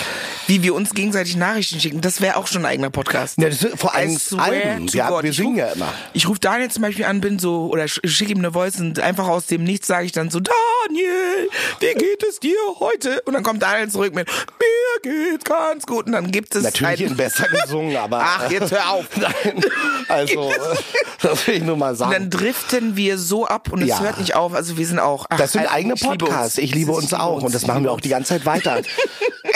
wie wir uns gegenseitig Nachrichten schicken, das wäre auch schon ein eigener Podcast.
Ja, das vor allem Alben. Ja, wir singen ja immer.
Ich rufe Daniel zum Beispiel an, bin so, oder sch- schicke ihm eine Voice und einfach aus dem Nichts sage ich dann so, Daniel, wie geht es dir heute? Und dann kommt Daniel zurück mit, mir geht's ganz gut. Und dann gibt es
Natürlich
ein-
in besser gesungen, aber. (laughs)
Ach, jetzt hör auf. (laughs)
Nein. Also, (laughs) das will ich nur mal
Und dann
sagen.
driften wir so ab und es
Ja.
hört nicht auf. Also wir sind auch. Ach,
Das sind
Alter,
eigene
ich liebe
Podcasts. Ich liebe uns auch. Und das machen wir auch die ganze Zeit weiter.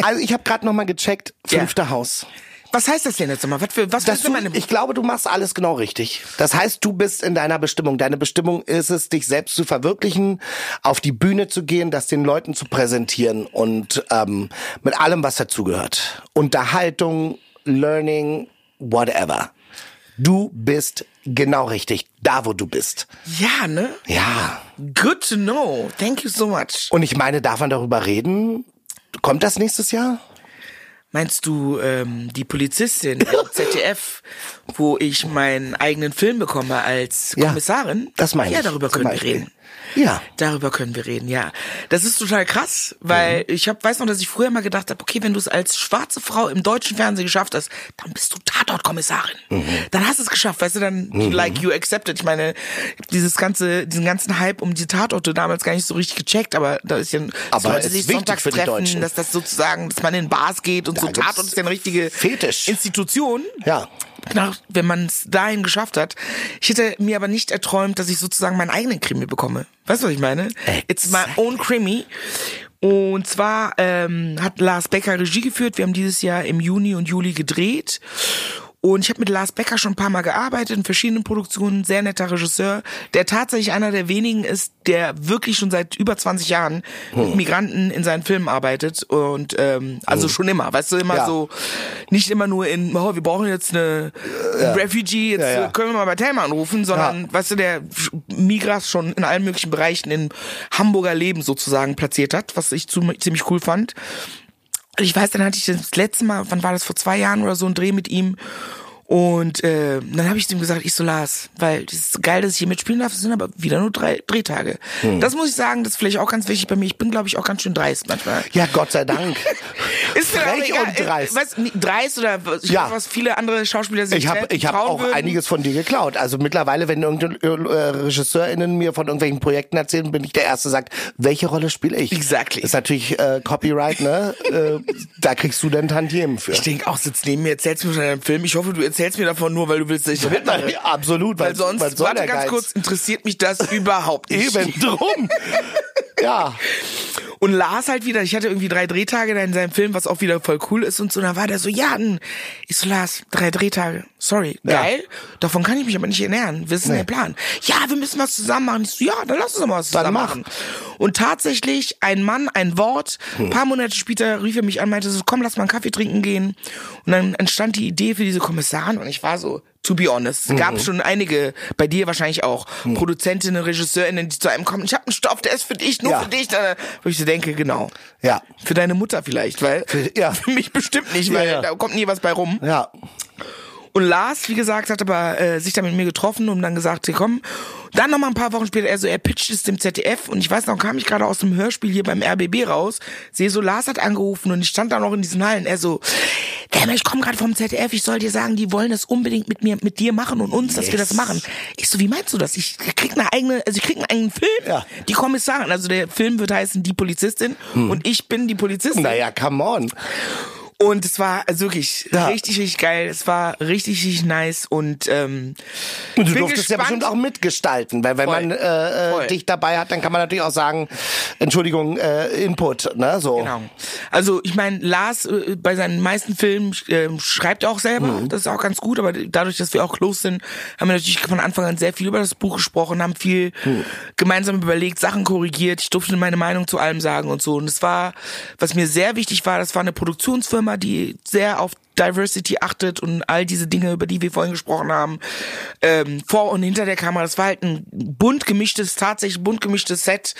Also ich habe gerade noch mal gecheckt.
Ja.
Fünfte Haus.
Was heißt das denn jetzt nochmal? Was, für, was
Dass
für
du,
meine
ich glaube, du machst alles genau richtig. Das heißt, du bist in deiner Bestimmung. Deine Bestimmung ist es, dich selbst zu verwirklichen, auf die Bühne zu gehen, das den Leuten zu präsentieren und ähm, mit allem, was dazugehört. Unterhaltung, Learning, whatever. Du bist genau richtig, da wo du bist.
Ja, ne?
Ja.
Good to know. Thank you so much.
Und ich meine, darf man darüber reden? Kommt das nächstes Jahr?
Meinst du ähm, die Polizistin im (laughs) ZDF, wo ich meinen eigenen Film bekomme als
Ja,
Kommissarin?
das meine
Ja,
ich,
darüber
zum
können wir reden.
Ja.
Darüber können wir reden, ja. Das ist total krass, weil
Mhm.
ich hab, weiß noch, dass ich früher mal gedacht habe, okay, wenn du es als schwarze Frau im deutschen Fernsehen geschafft hast, dann bist du Tatortkommissarin.
Mhm.
Dann hast du es geschafft, weißt du, dann like you accepted. Ich meine, dieses ganze, diesen ganzen Hype um die Tatorte damals gar nicht so richtig gecheckt, aber da ist ja,
Aber
Leute
ist
sich sonntags treffen, dass das sozusagen, dass man in Bars geht und
Da
so. Tatort ist ja eine richtige
Fetisch.
Institution
Ja.
Nach, wenn man es dahin geschafft hat. Ich hätte mir aber nicht erträumt, dass ich sozusagen meinen eigenen Krimi bekomme. Weißt du, was ich meine? It's my own Krimi. Und zwar ähm, hat Lars Becker Regie geführt. Wir haben dieses Jahr im Juni und Juli gedreht. Und ich habe mit Lars Becker schon ein paar Mal gearbeitet in verschiedenen Produktionen. Sehr netter Regisseur, der tatsächlich einer der wenigen ist, der wirklich schon seit über 20 Jahren
Hm.
mit Migranten in seinen Filmen arbeitet. Und ähm, also schon immer, weißt du, immer
Ja.
so, nicht immer nur in, oh, wir brauchen jetzt eine ein Refugee, jetzt
Ja, ja.
können wir mal bei Thelma anrufen, sondern, weißt du, der Migras schon in allen möglichen Bereichen im Hamburger Leben sozusagen platziert hat, was ich ziemlich cool fand. Ich weiß, dann hatte ich das letzte Mal, wann war das, vor zwei Jahren oder so, ein Dreh mit ihm. Und äh, dann habe ich ihm gesagt, ich so Lars, weil das ist geil, dass ich hier mitspielen darf, es sind aber wieder nur drei Drehtage.
Hm.
Das muss ich sagen, das ist vielleicht auch ganz wichtig bei mir. Ich bin, glaube ich, auch ganz schön dreist manchmal.
Ja, Gott sei Dank. (laughs)
Ist
Frech
egal.
und dreist.
Äh, Was, dreist oder ich
Ja.
weiß, was viele andere Schauspieler sich
Ich habe ich hab auch
würden.
einiges von dir geklaut. Also mittlerweile, wenn irgendein äh, RegisseurInnen mir von irgendwelchen Projekten erzählen, bin ich der Erste, der sagt, welche Rolle spiele ich?
Exactly.
Ist natürlich äh, Copyright, ne? äh, da kriegst du dann Tantiemen für.
Ich denke auch, sitzt neben mir, erzählst mir von deinem Film. Ich hoffe, du erzählst mir davon nur, weil du willst, dass ich da mitmache.
Ja, absolut,
Weil sonst,
was soll
warte ganz kurz, interessiert mich das überhaupt nicht.
Eben drum. (laughs) ja.
Und Lars halt wieder, ich hatte irgendwie drei Drehtage da in seinem Film, was auch wieder voll cool ist und so. Und dann war der so, ja, ich so, Lars, drei Drehtage. Sorry,
Ja.
geil. Davon kann ich mich aber nicht ernähren. Was ist denn der Plan? Ja, wir müssen was zusammen machen. Ich so, ja, dann lass uns doch mal was
Dann
zusammen
mach.
machen. Und tatsächlich, ein Mann, ein Wort. Ein paar Monate später rief er mich an, meinte so, komm, lass mal einen Kaffee trinken gehen. Und dann entstand die Idee für diese Kommissarin und ich war so, to be honest, es gab schon einige, bei dir wahrscheinlich auch, Produzentinnen, Regisseurinnen, die zu einem kommen, ich habe einen Stoff, der ist für dich, nur
Ja.
für dich. Wo ich so denke, genau.
Ja.
Für deine Mutter vielleicht, weil
Für- ja. (laughs)
für mich bestimmt nicht, weil
ja.
da kommt nie was bei rum.
Ja.
Und Lars, wie gesagt, hat aber äh, sich da mit mir getroffen und dann gesagt, hey, komm. Dann noch mal ein paar Wochen später, er so, er pitcht es dem ZDF und ich weiß noch, kam ich gerade aus dem Hörspiel hier beim RBB raus, sehe so, Lars hat angerufen und ich stand da noch in diesen Hallen. Er so, Damn, ich komme gerade vom ZDF, ich soll dir sagen, die wollen das unbedingt mit mir, mit dir machen und uns, dass wir das machen. Ich so, wie meinst du das? Ich krieg eine eigene, also ich krieg einen eigenen Film.
Ja.
Die Kommissarin, also der Film wird heißen Die Polizistin und ich bin die Polizistin.
Naja, come on.
Und es war also wirklich
Ja.
richtig, richtig geil. Es war richtig, richtig nice und ähm,
Und du durftest ja
gespannt.
bestimmt auch mitgestalten, weil wenn
Voll.
man äh,
Voll.
äh, dich dabei hat, dann kann man natürlich auch sagen, Entschuldigung, äh, Input, ne, so.
Genau. Also ich meine, Lars äh, bei seinen meisten Filmen äh, schreibt er auch selber,
Mhm.
das ist auch ganz gut, aber dadurch, dass wir auch close sind, haben wir natürlich von Anfang an sehr viel über das Buch gesprochen, haben viel
Mhm.
gemeinsam überlegt, Sachen korrigiert, ich durfte meine Meinung zu allem sagen und so. Und es war, was mir sehr wichtig war, das war eine Produktionsfirma, die sehr auf Diversity achtet und all diese Dinge, über die wir vorhin gesprochen haben, ähm, vor und hinter der Kamera. Das war halt ein bunt gemischtes, tatsächlich bunt gemischtes Set.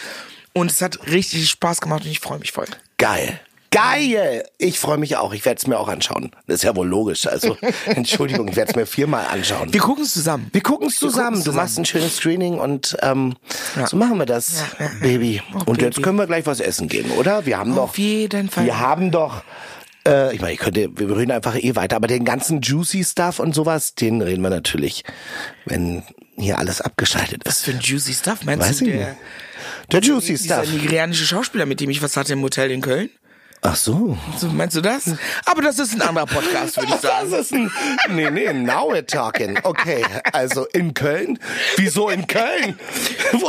Und es hat richtig Spaß gemacht und ich freue mich voll.
Geil. Geil! Ich freue mich auch. Ich werde es mir auch anschauen. Das ist ja wohl logisch. Also, (laughs) Entschuldigung, ich werde es mir viermal anschauen.
Wir gucken es zusammen.
Wir gucken es zusammen.
gucken's
Du machst ein schönes Screening und ähm, so machen wir das,
Ja, ja, ja.
Baby.
Oh,
und jetzt
Baby.
können wir gleich was essen gehen, oder? Wir haben doch.
Auf jeden Fall.
Wir haben doch. Äh, ich meine, ich könnte, wir reden einfach eh weiter, aber den ganzen juicy Stuff und sowas, den reden wir natürlich, wenn hier alles abgeschaltet
Was
ist.
für ein juicy Stuff, meinst
Weiß
du?
ich
Der,
nicht. Der juicy Stuff.
nigerianische Schauspieler, mit dem ich was hatte im Hotel in Köln?
Ach so.
So, meinst du das? Aber das ist ein anderer Podcast, würde ich (laughs) sagen.
Das ist ein. Nee, nee, now we're talking. Okay, also in Köln? Wieso in Köln? (laughs)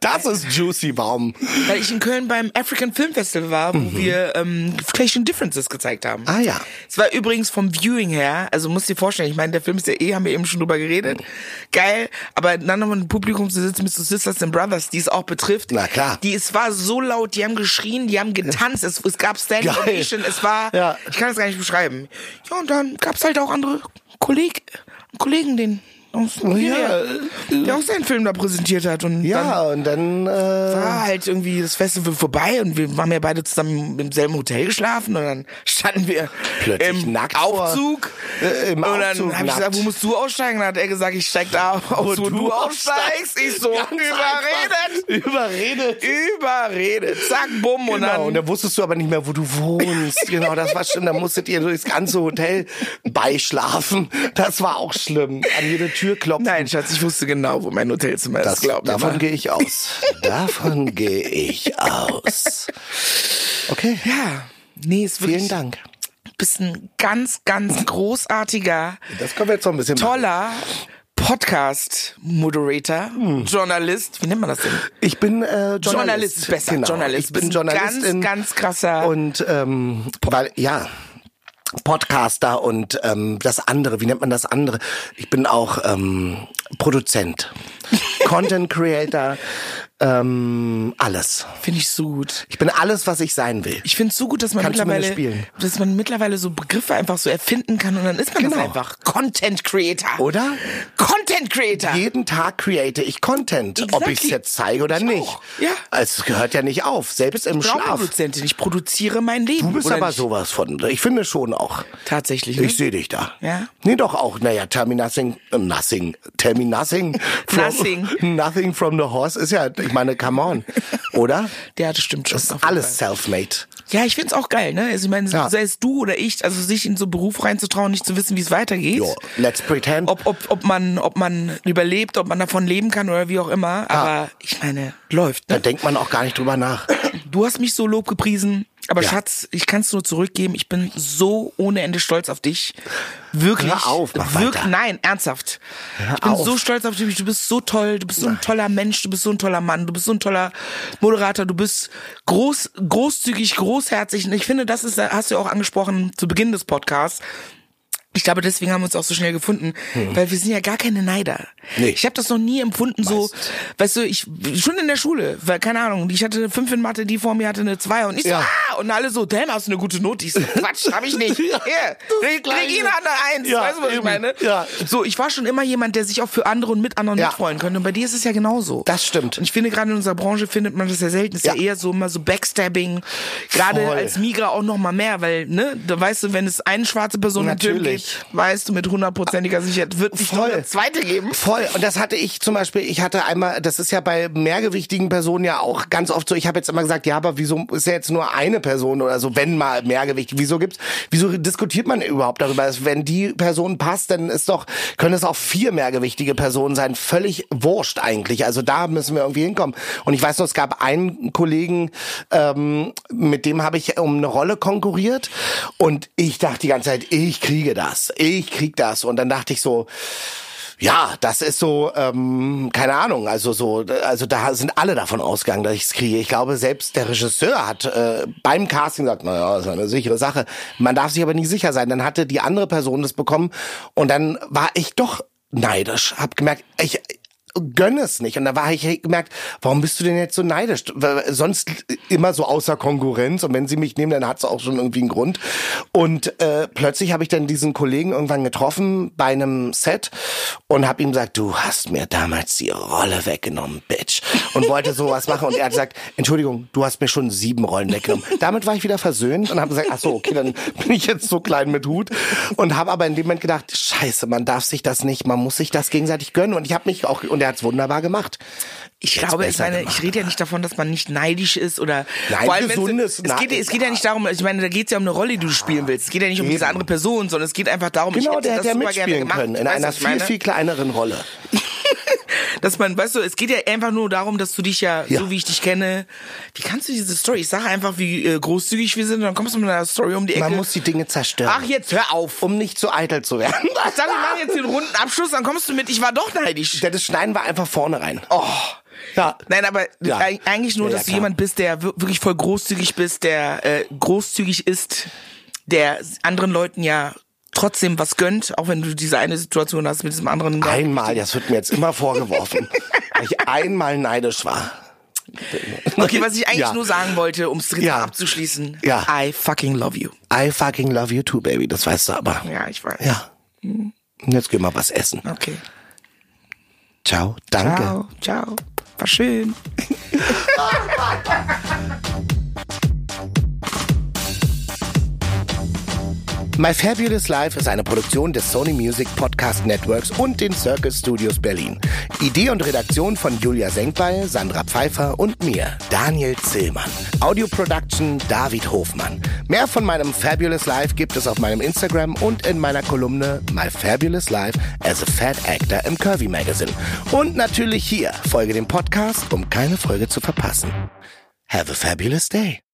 Das ist juicy, warum?
Weil ich in Köln beim African Film Festival war, wo wir ähm, Clashing Differences gezeigt haben.
Mhm. Ah, ja.
Es war übrigens vom Viewing her, also musst dir vorstellen, ich meine, der Film ist ja eh, haben wir eben schon drüber geredet. Geil, aber dann nochmal im Publikum zu sitzen mit so Sisters and Brothers, die es auch betrifft.
Na klar.
Die, es war so laut, die haben geschrien, die haben getanzt, es, es gab Standing
Geil.
Ovation, es war,
Ja.
ich kann es gar nicht beschreiben. Ja, und dann gab's halt auch andere Kolleg, Kollegen, den aus Nigeria, der auch seinen Film da präsentiert hat. Und dann,
Ja, und dann. Äh,
war halt irgendwie das Festival vorbei und wir haben ja beide zusammen im selben Hotel geschlafen und dann standen wir
Plötzlich
im
nackt
Aufzug.
Äh, im
und dann habe ich gesagt, wo musst du aussteigen? Dann hat er gesagt, ich steig da aus, wo,
Wo
du,
du
aussteigst. Ich so,
Ganz
überredet.
Überredet.
Überredet. Zack, bumm. Und
Genau,
dann,
und da wusstest du aber nicht mehr, wo du wohnst. Genau, das war schlimm. Da musstet ihr durchs ganze Hotel beischlafen. Das war auch schlimm. An jede Tür klopfen.
Nein, Schatz, ich wusste genau, wo mein Hotelzimmer
das,
ist, glaub mir
davon gehe ich aus. (laughs) davon gehe ich aus. Okay,
Ja, nee, ist wirklich,
vielen Dank.
bist ein ganz, ganz großartiger,
Das können wir jetzt noch ein bisschen
toller Podcast-Moderator,
Hm.
Journalist, wie nennt man das denn?
Ich bin äh, Journalist.
Journalist ist besser,
Genau.
Journalist.
Ich bin Journalistin.
ganz, ganz krasser-
Und ähm, weil, ja, Podcaster und ähm, das andere, wie nennt man das andere? Ich bin auch ähm, Produzent, (laughs) Content Creator, ähm, alles.
Finde ich so gut.
Ich bin alles, was ich sein will.
Ich finde es so gut, dass man
Kannst
mittlerweile,
spielen?
dass man mittlerweile so Begriffe einfach so erfinden kann und dann ist man das
Genau.
einfach. Content Creator.
Oder?
Content Creator.
Jeden Tag create ich Content, ob
Exactly.
ich es jetzt zeige oder
Ich
nicht.
auch, ja.
Es gehört ja nicht auf, selbst im Schlaf.
Produzentin. Ich produziere mein Leben.
Du bist aber
nicht?
sowas von. Ich finde schon auch.
Tatsächlich. Ne?
Ich sehe dich da.
Ja?
Nee, doch auch. Naja, tell me nothing, äh, nothing. Tell me nothing. (laughs) From,
Nothing. (laughs)
Nothing from the horse ist ja, ich meine, come on. Oder?
Ja, das stimmt schon.
Das ist alles self-made.
Ja, ich find's auch geil, ne? Also ich meine,
Ja.
sei es du oder ich, also sich in so einen Beruf reinzutrauen, nicht zu wissen, wie es weitergeht.
Jo, let's pretend.
Ob, ob, ob man, ob man überlebt, ob man davon leben kann oder wie auch immer. Aber ich meine, läuft.
da
Ne?
denkt man auch gar nicht drüber nach.
Du hast mich so Lob gepriesen, aber
Ja.
Schatz, ich kann es nur zurückgeben. Ich bin so ohne Ende stolz auf dich. Wirklich.
Hör auf, mach
wirklich,
weiter.
nein, ernsthaft.
Hör
ich bin
auf.
so stolz auf dich. Du bist so toll. Du bist so ein toller Mensch. Du bist so ein toller Mann. Du bist so ein toller Moderator. Du bist groß, großzügig, großherzig. Und ich finde, das ist, hast du auch angesprochen zu Beginn des Podcasts. Ich glaube, deswegen haben wir uns auch so schnell gefunden, weil wir sind ja gar keine Neider.
Hm. Nee.
Ich habe das noch nie empfunden so,
Weißt.
du, ich schon in der Schule, weil keine Ahnung, ich hatte eine 5 in Mathe, die vor mir hatte eine 2 und ich so,
Ja.
ah, und alle so, damn, hast du eine gute Note? Ich so, (laughs) Quatsch, hab ich nicht.
Ja,
Hier,
das
leg, ihn an der 1,
Ja,
weißt du, was ich
eben.
meine?
Ja.
So, ich war schon immer jemand, der sich auch für andere und mit anderen
Ja.
mitfreuen könnte und bei dir ist es ja genauso.
Das stimmt.
Und ich finde, gerade in unserer Branche findet man das ja selten. Es ist ja. Eher so immer so Backstabbing. Gerade als Migra auch noch mal mehr, weil, ne, da weißt du, wenn es eine schwarze Person im Film
Natürlich.
weißt du mit hundertprozentiger Sicherheit, wird nicht
Voll.
eine zweite geben.
Voll. Und das hatte ich zum Beispiel, ich hatte einmal, das ist ja bei mehrgewichtigen Personen ja auch ganz oft so, ich habe jetzt immer gesagt, ja, aber wieso ist ja jetzt nur eine Person oder so, wenn mal Mehrgewicht, wieso gibt's, wieso diskutiert man überhaupt darüber? Also Wenn die Person passt, dann ist doch, können es auch vier mehrgewichtige Personen sein, völlig wurscht eigentlich. Also da müssen wir irgendwie hinkommen. Und ich weiß noch, es gab einen Kollegen, ähm, mit dem habe ich um eine Rolle konkurriert und ich dachte die ganze Zeit, ich kriege das, ich krieg das. Und dann dachte ich so, ja, das ist so, ähm, keine Ahnung, also so, also da sind alle davon ausgegangen, dass ich es kriege. Ich glaube, selbst der Regisseur hat äh, beim Casting gesagt, naja, das ist eine sichere Sache. Man darf sich aber nicht sicher sein. Dann hatte die andere Person das bekommen und dann war ich doch neidisch, hab gemerkt, ich gönne es nicht. Und da war ich gemerkt, warum bist du denn jetzt so neidisch? Sonst immer so außer Konkurrenz und wenn sie mich nehmen, dann hat es auch schon irgendwie einen Grund. Und äh, plötzlich habe ich dann diesen Kollegen irgendwann getroffen bei einem Set und habe ihm gesagt, du hast mir damals die Rolle weggenommen, Bitch. Und wollte sowas machen und er hat gesagt, Entschuldigung, du hast mir schon sieben Rollen weggenommen. Damit war ich wieder versöhnt und habe gesagt, ach so, okay, dann bin ich jetzt so klein mit Hut und habe aber in dem Moment gedacht, scheiße, man darf sich das nicht, man muss sich das gegenseitig gönnen und ich habe mich auch und er hat's wunderbar gemacht.
Ich
Jetzt
glaube, ich meine,
gemacht.
ich rede ja nicht davon, dass man nicht neidisch ist oder
Nein,
vor allem,
gesundes
es geht, es geht ja nicht darum, ich meine, da geht es ja um eine Rolle, die du spielen willst. Es geht ja nicht um diese
Eben.
andere Person, sondern es geht einfach darum, ich
Genau,
hätte
der
das
hätte ja
super gerne
mitspielen
gemacht.
können in
Weißt
einer
ich
viel, viel kleineren Rolle.
Dass man, weißt du, es geht ja einfach nur darum, dass du dich ja,
Ja.
so wie ich dich kenne, wie kannst du diese Story? Ich sage einfach, wie äh, großzügig wir sind, und dann kommst du mit einer Story um die Ecke.
Man muss die Dinge zerstören.
Ach, jetzt hör auf.
um nicht zu eitel zu werden.
Ich (laughs) sag, wir machen jetzt den runden Abschluss, dann kommst du mit, ich war doch neidisch.
Das schneiden wir einfach vorne rein.
Oh.
Ja.
Nein, aber
Ja.
eig- eigentlich nur,
Ja, ja,
dass du jemand bist, der wir- wirklich voll großzügig bist, der äh, großzügig ist, der anderen Leuten ja trotzdem was gönnt, auch wenn du diese eine Situation hast mit diesem anderen.
Einmal, das wird mir jetzt immer vorgeworfen, (laughs) weil ich einmal neidisch war.
Okay, was ich eigentlich
Ja.
nur sagen wollte, um es
Ja.
abzuschließen.
Ja.
I fucking love you.
I fucking love you too, baby. Das weißt du aber.
Ja, ich weiß.
Ja. Und Jetzt gehen wir was essen.
Okay.
Ciao. Danke.
Ciao, ciao. War schön. (laughs)
My Fabulous Life ist eine Produktion des Sony Music Podcast Networks und den Circus Studios Berlin. Idee und Redaktion von Julia Senkbeil, Sandra Pfeiffer und mir, Daniel Zillmann. Audio Production David Hofmann. Mehr von meinem Fabulous Life gibt es auf meinem Instagram und in meiner Kolumne My Fabulous Life as a Fat Actor im Curvy Magazine. Und natürlich hier, folge dem Podcast, um keine Folge zu verpassen. Have a fabulous day.